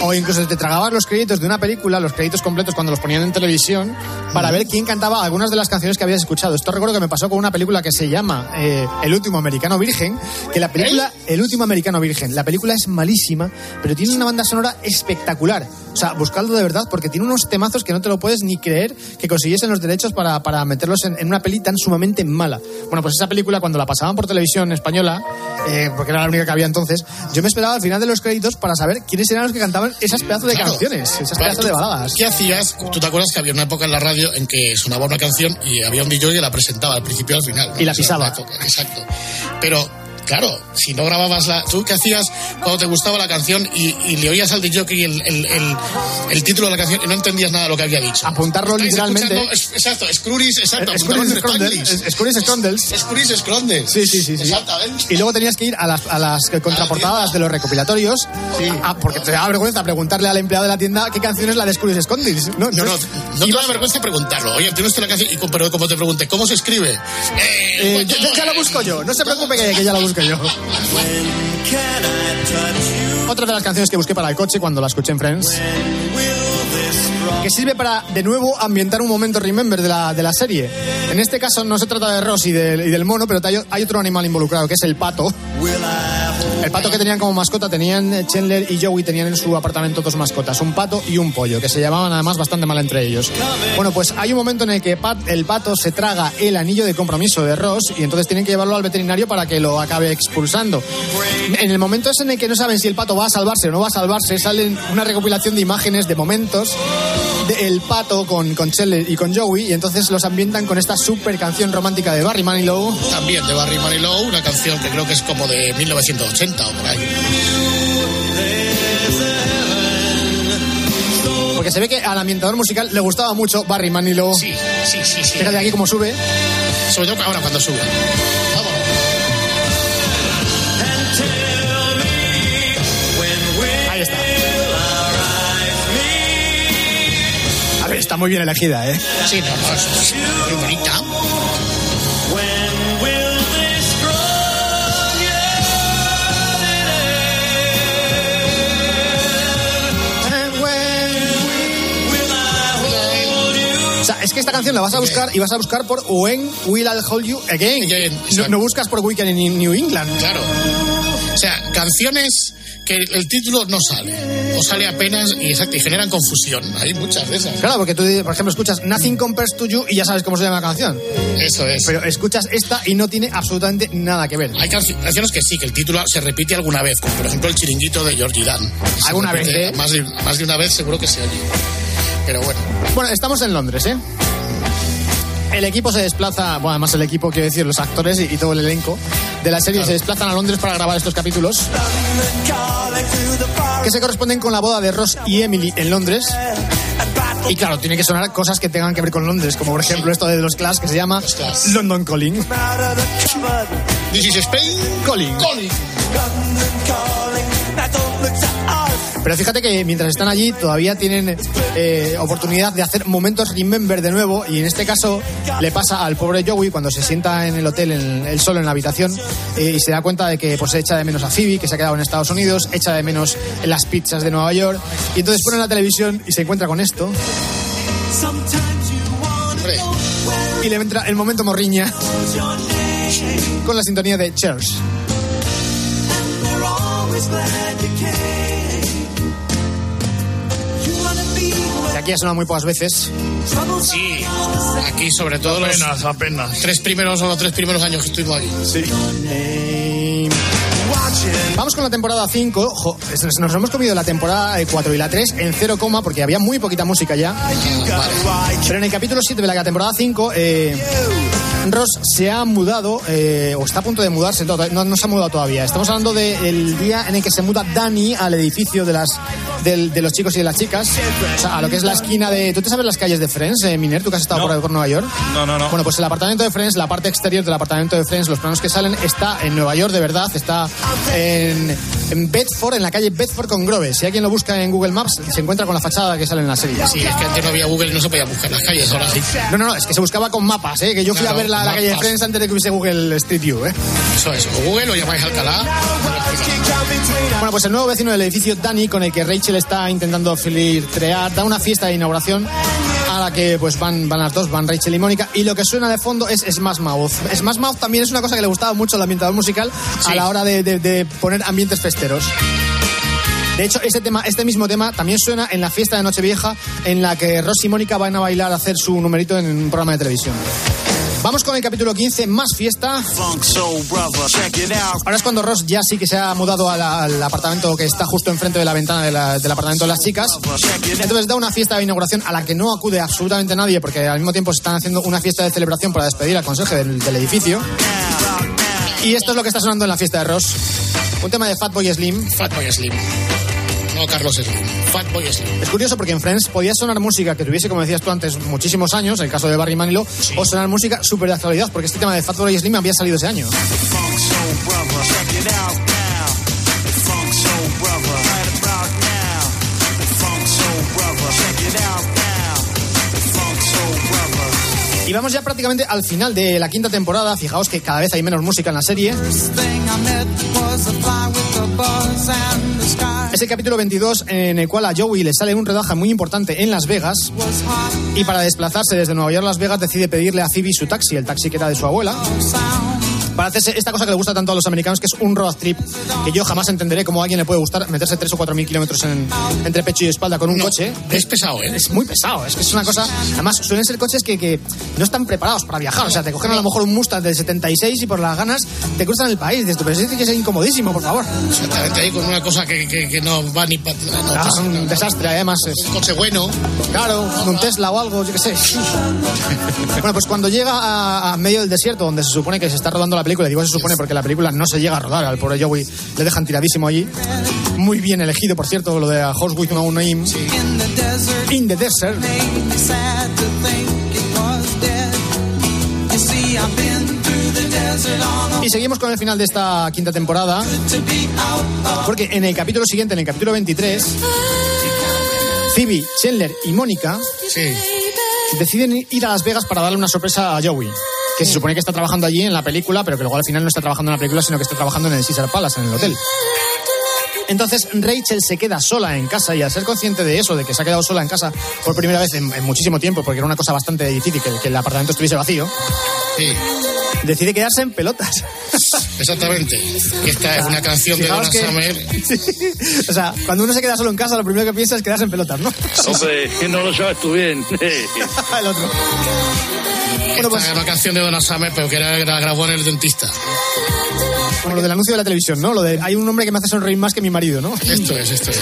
O incluso te tragabas los créditos de una película, los créditos completos cuando los ponían en televisión, para ver quién cantaba algunas de las canciones que habías escuchado. Esto recuerdo que me pasó con una película que se llama eh, El último americano virgen, que la película El último americano virgen, la película es malísima, pero tiene una banda sonora espectacular. O sea, buscadlo de verdad porque tiene unos temazos que no te lo puedes ni creer que consiguiesen los derechos para, para meterlos en, en una peli tan sumamente mala. Bueno, pues esa película cuando la pasaban por televisión española, eh, porque era la única que había entonces, yo me esperaba al final de los créditos para saber quiénes eran los que cantaban esas pedazos de Claro. canciones, esas Claro, pedazos de ¿tú- baladas. ¿Qué hacías? ¿Tú te acuerdas que había una época en la radio en que sonaba una canción y había un DJ que la presentaba al principio y al final. ¿no? Y la pisaba. Exacto. Pero, claro, si no grababas la. ¿Tú qué hacías cuando te gustaba la canción y, y le oías al DJ el, el, el, el título de la canción y no entendías nada de lo que había dicho? Apuntarlo literalmente. es- exacto, Scruris, exacto. En Scrondels. Scruris Scrondels. Scrondels. Sí, sí, sí, sí. Exactamente. Y luego tenías que ir a las, a las contraportadas de los recopilatorios. Ah, porque te da vergüenza preguntarle al empleado de la tienda qué canción es la de Scrooge Scondis. No, No, no, no te da vergüenza preguntarlo. Oye, tienes la canción, pero como te pregunte, ¿cómo se escribe? eh, ya, ya- ya lo busco yo. No se preocupe que, que ya lo busco Otra de las canciones que busqué para el coche cuando la escuché en Friends. Que sirve para, de nuevo, ambientar un momento remember de la, de la serie. En este caso no se trata de Ross y del, mono, pero hay, otro animal involucrado, que es el pato. El pato que tenían como mascota, tenían eh, Chandler y Joey, tenían en su apartamento dos mascotas, un pato y un pollo, que se llamaban además bastante mal entre ellos. Bueno, pues hay un momento en el que el pato se traga el anillo de compromiso de Ross y entonces tienen que llevarlo al veterinario para que lo acabe expulsando. En el momento ese en el que no saben si el pato va a salvarse o no va a salvarse, salen una recopilación de imágenes, de momentos del pato con, con Chandler y con Joey y entonces los ambientan con esta super canción romántica de Barry Manilow. También de Barry Manilow, una canción que creo que es como de 1980 o por ahí. Porque se ve que al ambientador musical le gustaba mucho Barry Manilow. Sí, sí, sí. sí. Fíjate aquí cómo sube. Sobre todo ahora cuando sube. Ahí muy bien elegida, ¿eh? Sí, no, no, es muy bonita. O sea, es que esta canción la vas a buscar y vas a buscar por When Will I Hold You Again. no, no buscas por Weekend in New England. Claro. O sea, canciones que el título no sale. O sale apenas y, exacto, y generan confusión. Hay muchas de esas. Claro, porque tú, por ejemplo, escuchas Nothing Compares to You y ya sabes cómo se llama la canción. Eso es. Pero escuchas esta y no tiene absolutamente nada que ver. Hay canci- canciones que sí, que el título se repite alguna vez, como por ejemplo el chiringuito de Georgie Dan. ¿Alguna repite vez, eh? Más de, más de una vez seguro que se oye. Pero bueno. Bueno, estamos en Londres, ¿eh? El equipo se desplaza, bueno, además el equipo, quiero decir, los actores y, y todo el elenco de la serie se desplazan a Londres para grabar estos capítulos que se corresponden con la boda de Ross y Emily en Londres. Y claro, tiene que sonar cosas que tengan que ver con Londres, como por ejemplo esto de los Clash que se llama London Calling. This is Spain. Calling. Pero fíjate que mientras están allí todavía tienen eh, oportunidad de hacer momentos remember de nuevo y en este caso le pasa al pobre Joey cuando se sienta en el hotel en, él solo en la habitación eh, y se da cuenta de que pues echa de menos a Phoebe que se ha quedado en Estados Unidos, echa de menos las pizzas de Nueva York y entonces pone la televisión y se encuentra con esto y le entra el momento morriña con la sintonía de Cheers. Aquí ha sonado muy pocas veces. Sí, aquí sobre todo los Apenas, apenas. tres primeros o los tres primeros años que estuvimos aquí. Sí. Eh, Vamos con la temporada 5. Jo, es- nos hemos comido la temporada 4 y la 3 en 0, coma, porque había muy poquita música ya. Pero en el capítulo 7 de la temporada 5, eh, Ross se ha mudado, eh, o está a punto de mudarse, no, se ha mudado todavía. Estamos hablando del día en el que se muda Danny al edificio de, las, del- de los chicos y de las chicas. O sea, a lo que es la esquina de. ¿Tú te sabes las calles de Friends, eh, Miner? ¿Tú que has estado por, ahí por Nueva York? No, no, no. Bueno, pues el apartamento de Friends, la parte exterior del apartamento de Friends, los planos que salen, está en Nueva York de verdad, está en, en Bedford, en la calle Bedford con Grove. Si alguien lo busca en Google Maps, se encuentra con la fachada que sale en la serie. Sí, es que antes no había Google y no se podía buscar las calles, ahora sí. No, no, no, es que se buscaba con mapas, ¿eh? que yo fui Claro, a ver la, la calle de. Friends antes de que hubiese Google Street View. ¿eh? Eso es, o Google o llamáis a Alcalá. Bueno, pues el nuevo vecino del edificio, Danny, con el que Rachel está intentando filtrear, da una fiesta de inauguración a la que pues van, van las dos, van Rachel y Mónica, y lo que suena de fondo es Smash Mouth. Smash Mouth también es una cosa que le gustaba mucho al ambientador musical a la hora de, de- de poner ambientes festeros. De hecho, este, tema, este mismo tema también suena en la fiesta de Nochevieja en la que Ross y Mónica van a bailar a hacer su numerito en un programa de televisión. Vamos con el capítulo 15, más fiesta. Ahora es cuando Ross ya sí que se ha mudado la- al apartamento que está justo enfrente de la ventana de la- del apartamento de las chicas. Entonces da una fiesta de inauguración a la que no acude absolutamente nadie porque al mismo tiempo se están haciendo una fiesta de celebración para despedir al conserje del, del edificio. Y esto es lo que está sonando en la fiesta de Ross. Un tema de Fatboy Slim. Fatboy Slim. Carlos Slim. Fatboy Slim. Es curioso porque en Friends podía sonar música que tuviese, como decías tú antes, muchísimos años, el caso de Barry Manilow, o sonar música súper de actualidad, porque este tema de Fatboy Slim había salido ese año. Y vamos ya prácticamente al final de la quinta temporada. Fijaos que cada vez hay menos música en la serie. Es el capítulo 22 en el cual a Joey le sale un rodaje muy importante en Las Vegas y para desplazarse desde Nueva York a Las Vegas decide pedirle a Phoebe su taxi, el taxi que era de su abuela. Para hacerse esta cosa que le gusta tanto a los americanos, que es un road trip, que yo jamás entenderé cómo a alguien le puede gustar meterse 3 o 4 mil kilómetros en- entre pecho y espalda con un coche. Es pesado, ¿eh? Es muy pesado, es que es una cosa. Además, suelen ser coches que, que no están preparados para viajar. O sea, te cogen a lo mejor un Mustang del 76 y por las ganas te cruzan el país. Dices, pero que es incomodísimo, por favor. Exactamente ahí con una cosa que, que, que no va ni para. No, Ah, un desastre, además. Es... Un coche bueno. Claro, un Tesla o algo, yo qué sé. <laughs> bueno, pues cuando llega a, a medio del desierto, donde se supone que se está rodando la película, digo se supone porque la película no se llega a rodar, al pobre Joey le dejan tiradísimo allí. Muy bien elegido, por cierto, lo de Horse with No Name. In the desert. Y seguimos con el final de esta quinta temporada. Porque en el capítulo siguiente, en el capítulo 23, Phoebe, Chandler y Mónica deciden ir a Las Vegas para darle una sorpresa a Joey. Que se supone que está trabajando allí en la película, pero que luego al final no está trabajando en la película, sino que está trabajando en el Caesar Palace, en el hotel. Entonces Rachel se queda sola en casa y al ser consciente de eso, de que se ha quedado sola en casa por primera vez en, en muchísimo tiempo, porque era una cosa bastante difícil que, que el apartamento estuviese vacío, decide quedarse en pelotas. Exactamente. Esta es una canción de Donna que- Summer. <laughs> O sea, cuando uno se queda solo en casa, lo primero que piensa es quedarse en pelotas, ¿no? Hombre, no lo sabes tú bien. <laughs> el otro. Esta pues- es una canción de Donna Summer, pero que era, la grabó en el dentista. Como lo del anuncio de la televisión, ¿no? Lo de hay un hombre que me hace sonreír más que mi marido, ¿no? Esto es, esto es.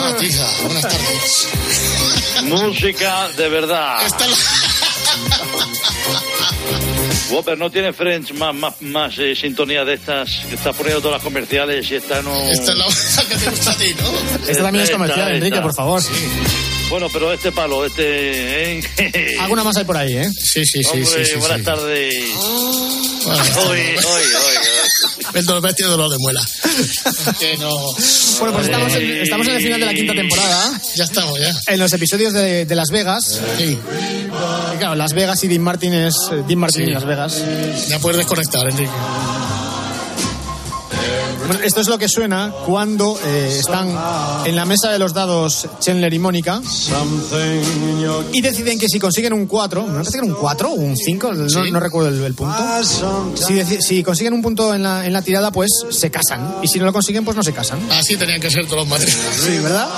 Ah, tija, buenas tardes. Música de verdad. Esta es Whopper, ¿no tiene French más, más, más eh, sintonía de estas? Que está poniendo todas las comerciales y esta no... Esta es <laughs> la que te gusta a ti, ¿no? Esta también es Esta, comercial, esta. Enrique, por favor. Bueno, pero este palo, este... ¿eh? <laughs> Alguna más hay por ahí, ¿eh? Sí, sí, sí, Hombre, sí, sí, buenas sí. tardes. Buenas tardes. Hoy, hoy, hoy. El dolor tiene dolor de muela. <laughs> que no. Bueno, pues estamos en, estamos en el final de la quinta temporada. Ya estamos, ya. En los episodios de, de Las Vegas. Sí. Y claro, Las Vegas y Dean Martin es eh, Dean Martin Sí. y Las Vegas. Ya puedes desconectar, Enrique. Bueno, esto es lo que suena cuando eh, están en la mesa de los dados Chandler y Mónica y deciden que si consiguen un 4, me parece que era un 4 o un 5, no, Sí. no recuerdo el, el punto. Si, consiguen un punto en la, en la tirada, pues se casan. Y si no lo consiguen, pues no se casan. Así tenían que ser todos los matrimonios. Sí, ¿verdad?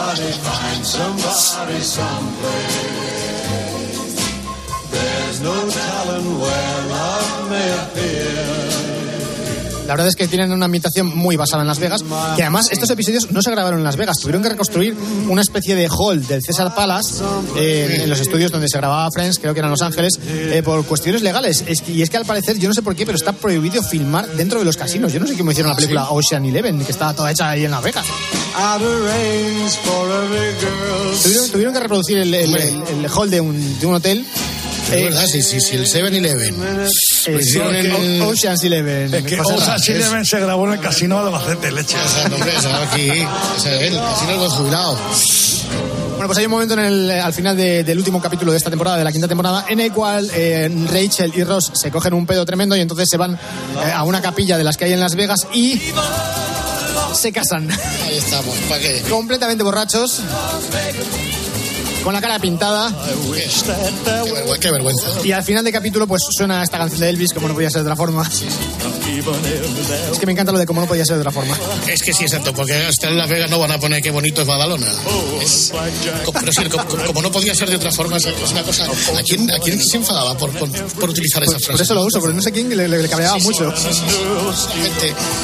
La verdad es que tienen una ambientación muy basada en Las Vegas, que además estos episodios no se grabaron en Las Vegas, tuvieron que reconstruir una especie de hall del César Palace eh, en los estudios donde se grababa Friends, creo que eran Los Ángeles, eh, por cuestiones legales. Es que- y es que al parecer, yo no sé por qué, pero está prohibido filmar dentro de los casinos. Yo no sé cómo hicieron la película Ocean Eleven, que estaba toda hecha ahí en Las Vegas. Tuvieron, tuvieron que reproducir el, el- el- el hall de un, de un hotel. Es verdad, sí, sí, sí, el 7-Eleven. Eh, Lo hicieron en el- O- Ocean's Eleven. Es que Ras. Eleven se grabó en el casino de Albacete, leche. O sea, no, hombre, aquí, o sea, él, así no es buen jubilado. Bueno, pues hay un momento en el, al final de- del último capítulo de esta temporada, de la quinta temporada, en el cual eh, Rachel y Ross se cogen un pedo tremendo y entonces se van eh, a una capilla de las que hay en Las Vegas y se casan. Ahí estamos, ¿para qué? Completamente borrachos. Con la cara pintada. Qué, vergüenza, qué vergüenza. Y al final del capítulo, pues suena esta canción de Elvis, como no podía ser de otra forma. Es que me encanta lo de como no podía ser de otra forma. Es que sí, exacto, porque hasta en Las Vegas no van a poner qué bonito es Badalona. Es- pero sí, co- co- como, no podía ser de otra forma, es una cosa. ¿A quién, a quién se enfadaba por, por, por utilizar esa frase? Por eso lo uso, porque no sé quién le, le, le cabreaba Sí, mucho. sí,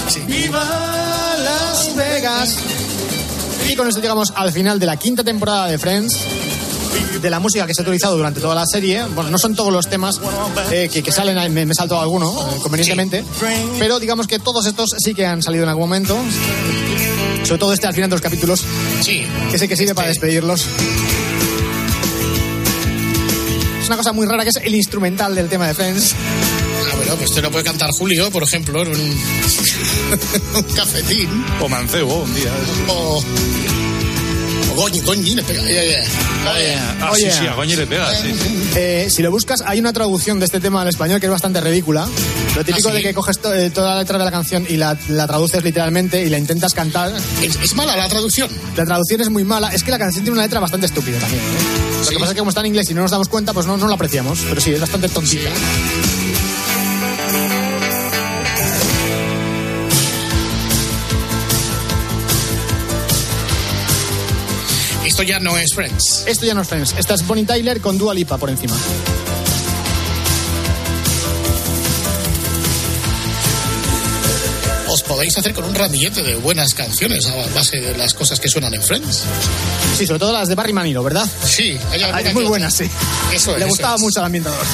sí. ¡Viva Las Vegas! Y con esto llegamos al final de la quinta temporada de Friends. De la música que se ha utilizado durante toda la serie. Bueno, no son todos los temas eh, que, que salen, ahí, me, me salto alguno, eh, convenientemente. Pero digamos que todos estos sí que han salido en algún momento. Sobre todo este al final de los capítulos, Sí. que sé que sirve para despedirlos. Es una cosa muy rara que es el instrumental del tema de Friends. Bueno, pues te lo puede cantar Julio, por ejemplo, en un, <laughs> un cafetín. O Mancebo, un día. O. O Goñi, Goñi, le pega. Ya, ya. Ah, Oye. sí, sí, a Goñi le pega, sí. Eh, si lo buscas, hay una traducción de este tema al español que es bastante ridícula. Lo típico ¿Ah, sí? de que coges to- eh, toda la letra de la canción y la, la traduces literalmente y la intentas cantar. Es, es mala la traducción. La traducción es muy mala. Es que la canción tiene una letra bastante estúpida también. ¿eh? Lo Sí. que pasa es que como está en inglés y no nos damos cuenta, pues no, no la apreciamos. Pero sí, es bastante tontita. Esto ya no es Friends. Esto ya no es Friends. Esta es Bonnie Tyler con Dua Lipa por encima. Os podéis hacer con un ramillete de buenas canciones a base de las cosas que suenan en Friends. Sí, sobre todo las de Barry Manilow, ¿verdad? Sí, hay Ah, alguna es muy que buena, otra. sí. Eso es. Le eso gustaba es. mucho al ambientador.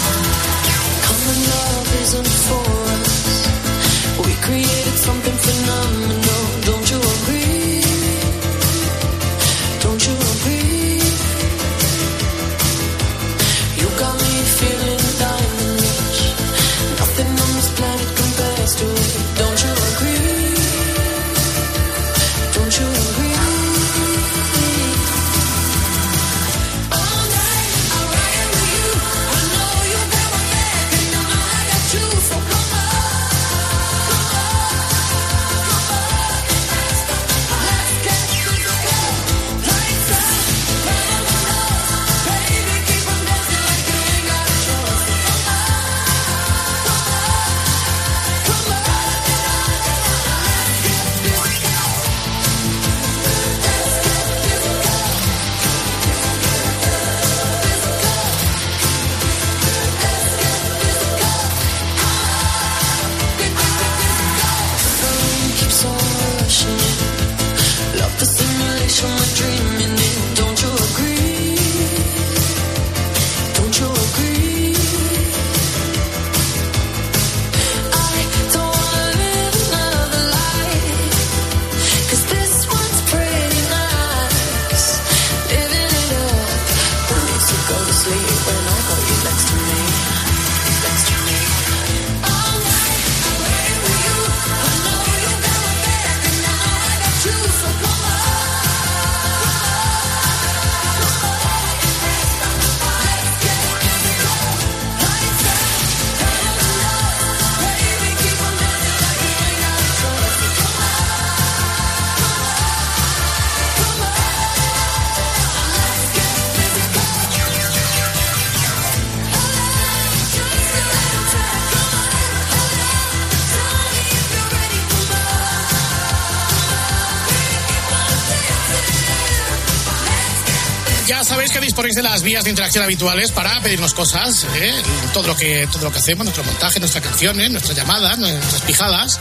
Vías de interacción habituales para pedirnos cosas, ¿eh? todo lo que todo lo que hacemos, nuestro montaje, nuestras canciones, nuestras llamadas, nuestras pijadas,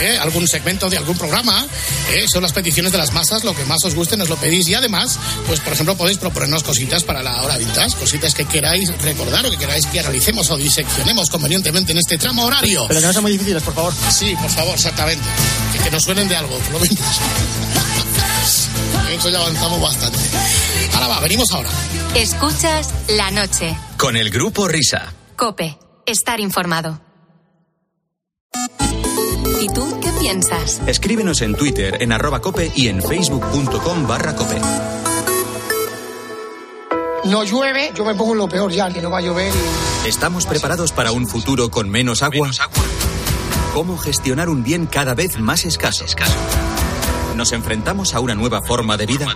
¿eh? algún segmento de algún programa, ¿eh? son las peticiones de las masas, lo que más os guste nos lo pedís y además, pues por ejemplo podéis proponernos cositas para la hora vintage, cositas que queráis recordar o que queráis que analicemos o diseccionemos convenientemente en este tramo horario. Pero que no sean muy difíciles, por favor. Sí, por favor, exactamente. Que, que nos suenen de algo, por lo menos. <laughs> Eso ya avanzamos bastante. Ahora va, venimos ahora. Escuchas la noche. Con el grupo Risa. Cope. Estar informado. ¿Y tú qué piensas? Escríbenos en Twitter en arroba cope y en facebook.com barra cope. No llueve, yo me pongo en lo peor ya, que no va a llover y... ¿Estamos preparados para un futuro con menos agua? ¿Cómo gestionar un bien cada vez más escaso? ¿Nos enfrentamos a una nueva forma de vida?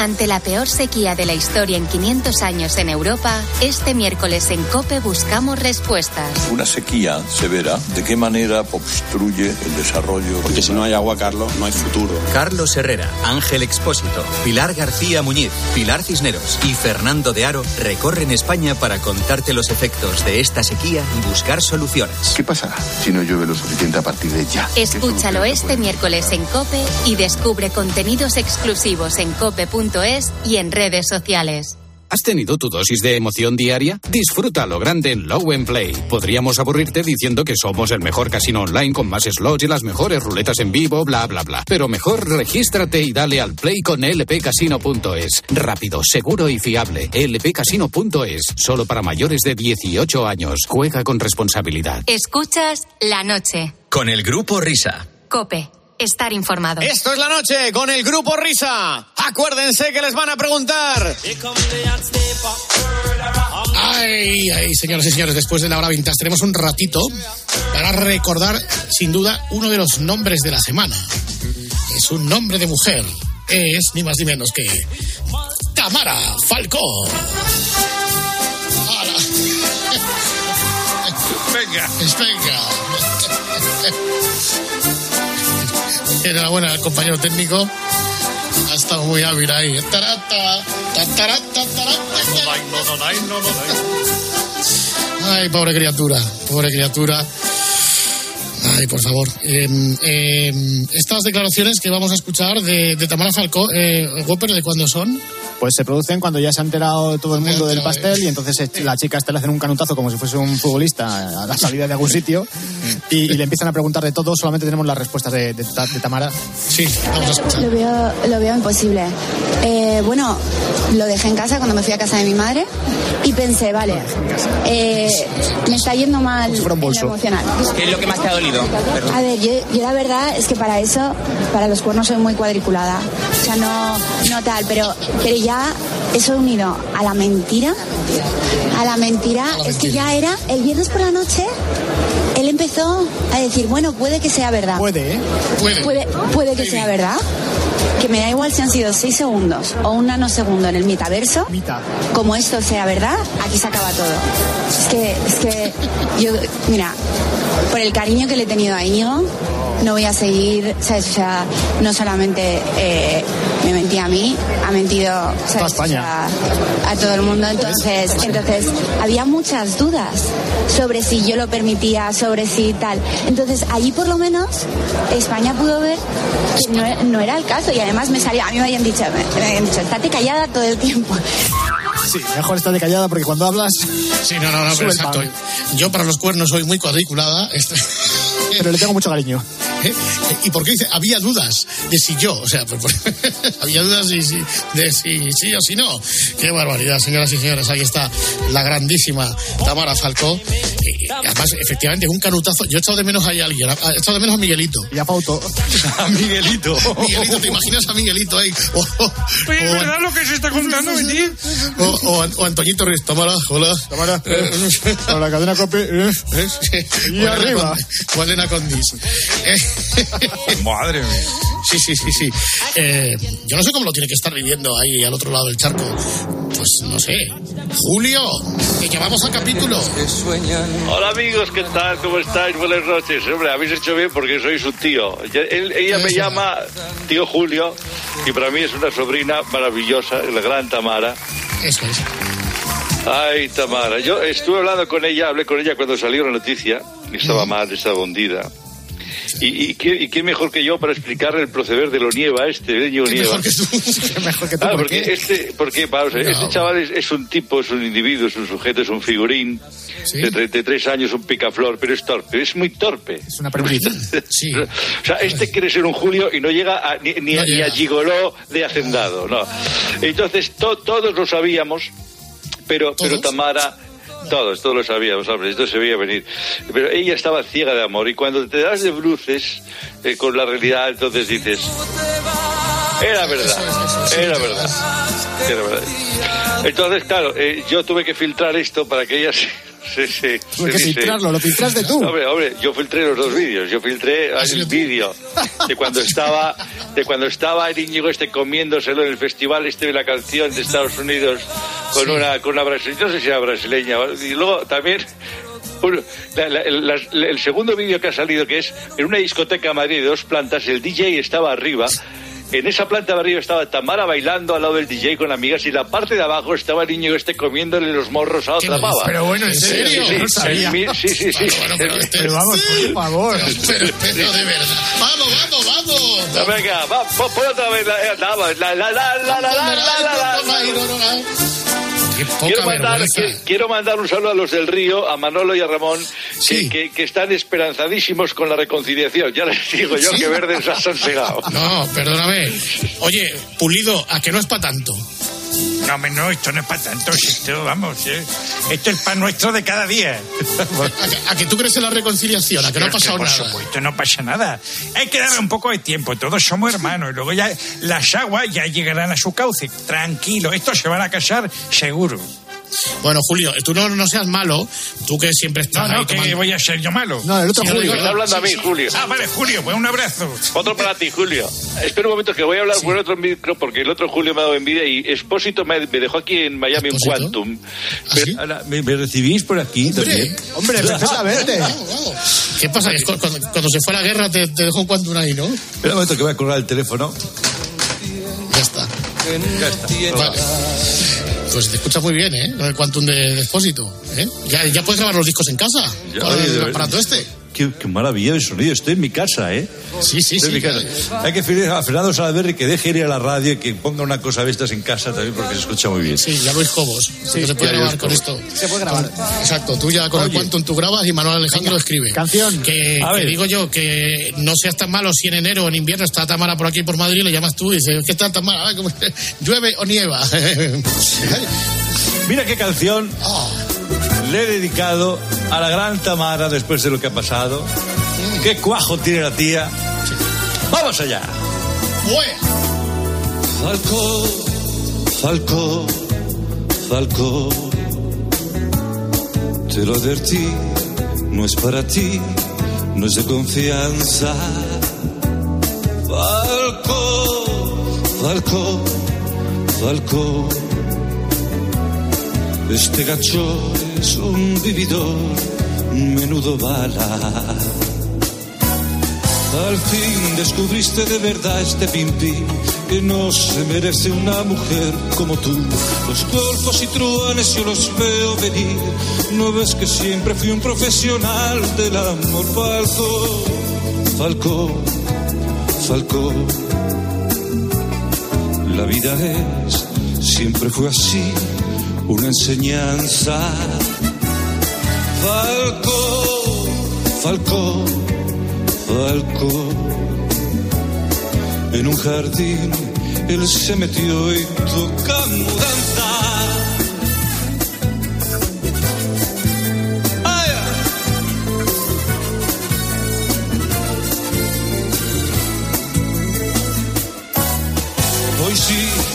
Ante la peor sequía de la historia en 500 años en Europa, este miércoles en COPE buscamos respuestas. Una sequía severa, ¿de qué manera obstruye el desarrollo? Porque si no hay agua, Carlos, no hay futuro. Carlos Herrera, Ángel Expósito, Pilar García Muñiz, Pilar Cisneros y Fernando de Aro recorren España para contarte los efectos de esta sequía y buscar soluciones. ¿Qué pasará si no llueve lo suficiente a partir de ya? Escúchalo este miércoles en COPE y descubre contenidos exclusivos en cope.es y en redes sociales. ¿Has tenido tu dosis de emoción diaria? Disfruta lo grande en Low Play. Podríamos aburrirte diciendo que somos el mejor casino online con más slots y las mejores ruletas en vivo, bla, bla, bla. Pero mejor regístrate y dale al play con lpcasino.es. Rápido, seguro y fiable. lpcasino.es. Solo para mayores de 18 años. Juega con responsabilidad. Escuchas la noche. Con el grupo Risa. Cope. Estar informado. Esto es la noche con el grupo Risa. Acuérdense que les van a preguntar. Ay, ay, señoras y señores, después de la hora vintage tenemos un ratito para recordar, sin duda, uno de los nombres de la semana. Es un nombre de mujer. Es ni más ni menos que Tamara Falcó. ¡Hala! Venga, venga. <laughs> Enhorabuena al compañero técnico. Ha estado muy hábil ahí. Ay, pobre criatura, pobre criatura. Ay, por favor. Eh, eh, estas declaraciones que vamos a escuchar de, de Tamara Falcó, eh, Whopper, ¿de cuándo son? Pues se producen cuando ya se ha enterado todo el mundo del pastel y entonces eh, la chica esta le hacen un canutazo como si fuese un futbolista a la salida de algún sitio y, y le empiezan a preguntar de todo. Solamente tenemos las respuestas de, de Ta- de Tamara. Sí, vamos a escuchar. Lo veo, lo veo imposible. Eh, bueno, lo dejé en casa cuando me fui a casa de mi madre y pensé, vale, eh, me está yendo mal en lo emocional. ¿Qué es lo que más te ha dolido? A ver, yo, yo la verdad es que para eso, para los cuernos soy muy cuadriculada. O sea, no, no tal, pero, pero ya eso unido a la mentira, a la mentira, es que ya era el viernes por la noche, él empezó a decir, bueno, puede que sea verdad. Puede, ¿eh? Puede, puede que sea verdad. Que me da igual si han sido seis segundos o un nanosegundo en el metaverso. Como esto sea verdad, aquí se acaba todo. Es que, es que yo, mira, por el cariño que le he tenido a Íñigo, no voy a seguir, ¿sabes? O sea, no solamente eh, me mentí a mí, ha mentido ¿sabes? O sea, a todo el mundo. Entonces, entonces, había muchas dudas sobre si yo lo permitía, sobre si tal. Entonces, allí por lo menos España pudo ver que no, no era el caso y además me salió, a mí me habían dicho, me, me habían dicho, estate callada todo el tiempo. Sí, mejor estar de callada porque cuando hablas. Sí, no, no, no, pero exacto. Yo para los cuernos soy muy cuadriculada. este- Pero le tengo mucho cariño. ¿Eh? ¿Y por qué dice? Había dudas de si yo, o sea, por- por- <laughs> había dudas de si, de si sí o si no. Qué barbaridad, señoras y señores. Ahí está la grandísima Tamara Falcó. Y además, efectivamente, un canutazo. Yo he echado de menos ahí a alguien. He echado de menos a Miguelito. Y a Pauto. <laughs> A Miguelito. Miguelito, ¿te imaginas a Miguelito ahí? <laughs> O, o- Oye, ¿es o- verdad lo que se está contando, Betty? o, o, o Antoñito Ruiz, Tamara, hola. Tamara, Eh, con la cadena cope. eh. Y arriba. Guadena Condis. <laughs> Madre mía. Sí, sí, sí, sí. Eh, yo no sé cómo lo tiene que estar viviendo ahí al otro lado del charco. Pues no sé. Julio, que llevamos a capítulo. Hola amigos, ¿qué tal? ¿Cómo estáis? Buenas noches. Hombre, habéis hecho bien porque sois un tío. Él- ella me llama tío Julio y para mí es una sobrina maravillosa, la gran Tamara. Eso es. Ay, Tamara. Yo estuve hablando con ella, hablé con ella cuando salió la noticia. y Estaba mal, estaba hundida. Y, y, qué, y qué mejor que yo para explicarle el proceder de lo nieva este, de Ño Nieva. <laughs> mejor que tú, Ah, ¿por porque qué? este, porque, vamos No. este chaval es, es un tipo, es un individuo, es un sujeto, es un figurín de 33 años, un picaflor, pero es torpe, es muy torpe. Es una. <laughs> Sí. O sea, este quiere ser un Julio y no llega a- ni, ni, No a- ni a gigoló de hacendado, no. Entonces, to- todos lo sabíamos, pero, pero Tamara... Todos, todos lo sabíamos, hombre, esto se veía venir. Pero ella estaba ciega de amor y cuando te das de bruces eh, con la realidad, entonces dices, Era verdad, era verdad, era verdad. Entonces, claro, eh, yo tuve que filtrar esto para que ella <laughs> se... se, se- Tuve que se- filtrarlo, lo filtraste tú. Hombre, hombre, yo filtré los dos vídeos. Yo filtré <laughs> el vídeo de cuando estaba de cuando estaba el Íñigo este comiéndoselo en el festival este de la canción de Estados Unidos con una con una brasileña, no sé si era brasileña. Y luego también un- la- la- el, las- el segundo vídeo que ha salido que es en una discoteca en Madrid de dos plantas, el DJ estaba arriba. En esa planta de arriba estaba Tamara bailando al lado del DJ con amigas y la parte de abajo estaba el niño este comiéndole los morros a otra pava. Pero bueno, ¿en serio? Sí, sí, No sabía. el sí, sí, sí. Pero vamos, por favor. Pero, pero de verdad. Vamos, vamos, vamos. No, venga, va, pon otra vez la, eh, la, la, la, la, la, la, la, la, la, la. Qué poca Quiero mandar, quiero mandar un saludo a los del Río, a Manolo y a Ramón, que, que, que están esperanzadísimos con la reconciliación. Ya les digo yo Sí. que Verdes has sosegado. <laughs> No, perdóname. Oye, Pulido, ¿a que no es para tanto? No, no, esto no es para tanto, esto, vamos, eh, esto es pan nuestro de cada día. <laughs> ¿A que, a que tú crees en la reconciliación? ¿A que no ha pasado por nada? supuesto, no pasa nada. Hay que darle un poco de tiempo, todos somos hermanos, y luego ya las aguas ya llegarán a su cauce. Tranquilo, estos se van a casar seguro. Bueno, Julio, tú no, no seas malo, tú que siempre No, estás ahí no, que tomando- voy a ser yo malo. No, el otro Sí, Julio. no, está hablando a mí, Sí, sí. Julio. Ah, vale, Julio, pues un abrazo. Otro para ti, Julio. Espera un momento que voy a hablar con otro micro porque el otro Julio me ha dado envidia y Expósito me, me dejó aquí en Miami un ¿Expósito? Quantum. ¿Ah, sí? Ahora, ¿me, me recibís por aquí también? Hombre, perfectamente. ¿Qué pasa? Que cu- cuando, cuando se fue a la guerra te, te dejó un cuantum ahí, ¿no? Espera un momento que voy a colgar el teléfono. Ya está. Ya está. Vale. Pues te escucha muy bien, ¿eh? El quantum de, de Expósito. ¿eh? Ya, ya puedes grabar los discos en casa. Ya, con el aparato este. Qué, qué maravilla de sonido. Estoy en mi casa, ¿eh? Sí, sí, Estoy sí. en mi casa. Hay que pedir a Fernando Salaverri que deje ir a la radio y que ponga una cosa de estas en casa también porque se escucha muy bien. Sí, ya Luis Cobos. que se puede grabar con esto. Se puede grabar. Con- exacto, tú ya con el Oye. Quantum tú grabas y Manuel Alejandro escribe. Canción. Que, A que ver. digo yo que no seas tan malo si en enero o en invierno está Tamara por aquí por Madrid, le llamas tú y dices, ¿qué tal Tamara? Ay, ¿cómo- ¿Llueve o nieva? <laughs> Mira qué canción Oh, le he dedicado a la gran Tamara después de lo que ha pasado. Qué cuajo tiene la tía. Vamos allá. ¡bueh! Falcó, Falcó, Falcó. Te lo advertí, no es para ti, no es de confianza. Falcó, Falcó, Falcó. Este gacho es un vividor, menudo bala. Al fin descubriste de verdad este pimpín que no se merece una mujer como tú. Los golfos y truanes yo los veo venir. No ves que siempre fui un profesional del amor. Falco, Falco, Falco. La vida es, siempre fue así, una enseñanza. Falco, Falco. Falco. En un jardín él se metió y toca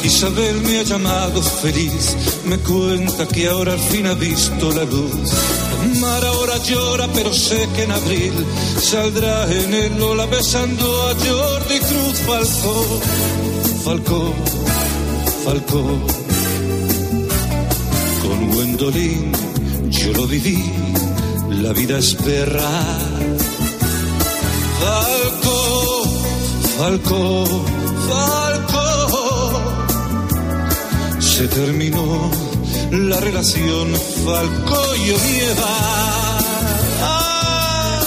Isabel me ha llamado feliz. Me cuenta que ahora al fin ha visto la luz. Mar ahora llora, pero sé que en abril saldrá en el Lola besando a Jordi Cruz Falcó. Falcó, Falcó. Con Gwendolyn yo lo viví, la vida es perra. Falcó, Falcó, Falcó. Se terminó la relación Falcó y Onieva. Ah.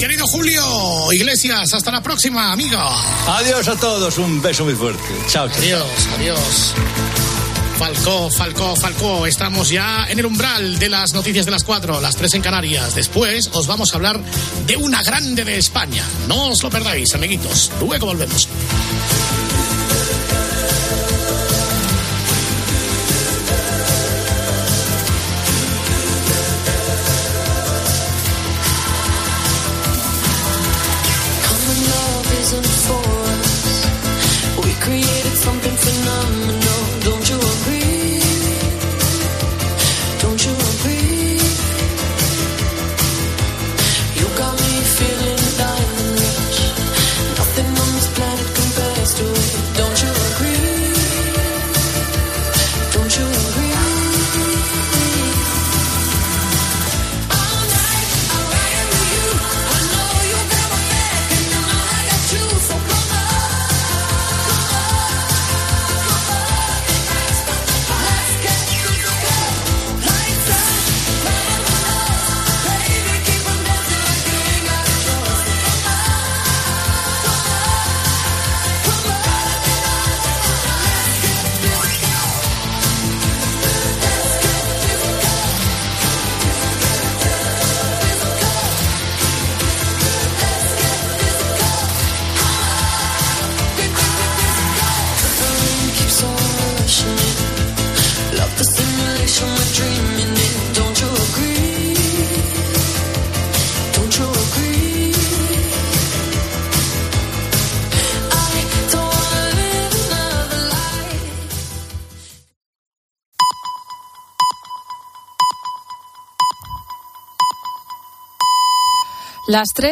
Querido Julio Iglesias, hasta la próxima, amigo. Adiós a todos, un beso muy fuerte. Chao, chao. Adiós, adiós. Falcó, Falcó, Falcó, estamos ya en el umbral de las noticias de las cuatro, las tres en Canarias. Después os vamos a hablar de una grande de España. No os lo perdáis, amiguitos. Luego volvemos. Las tres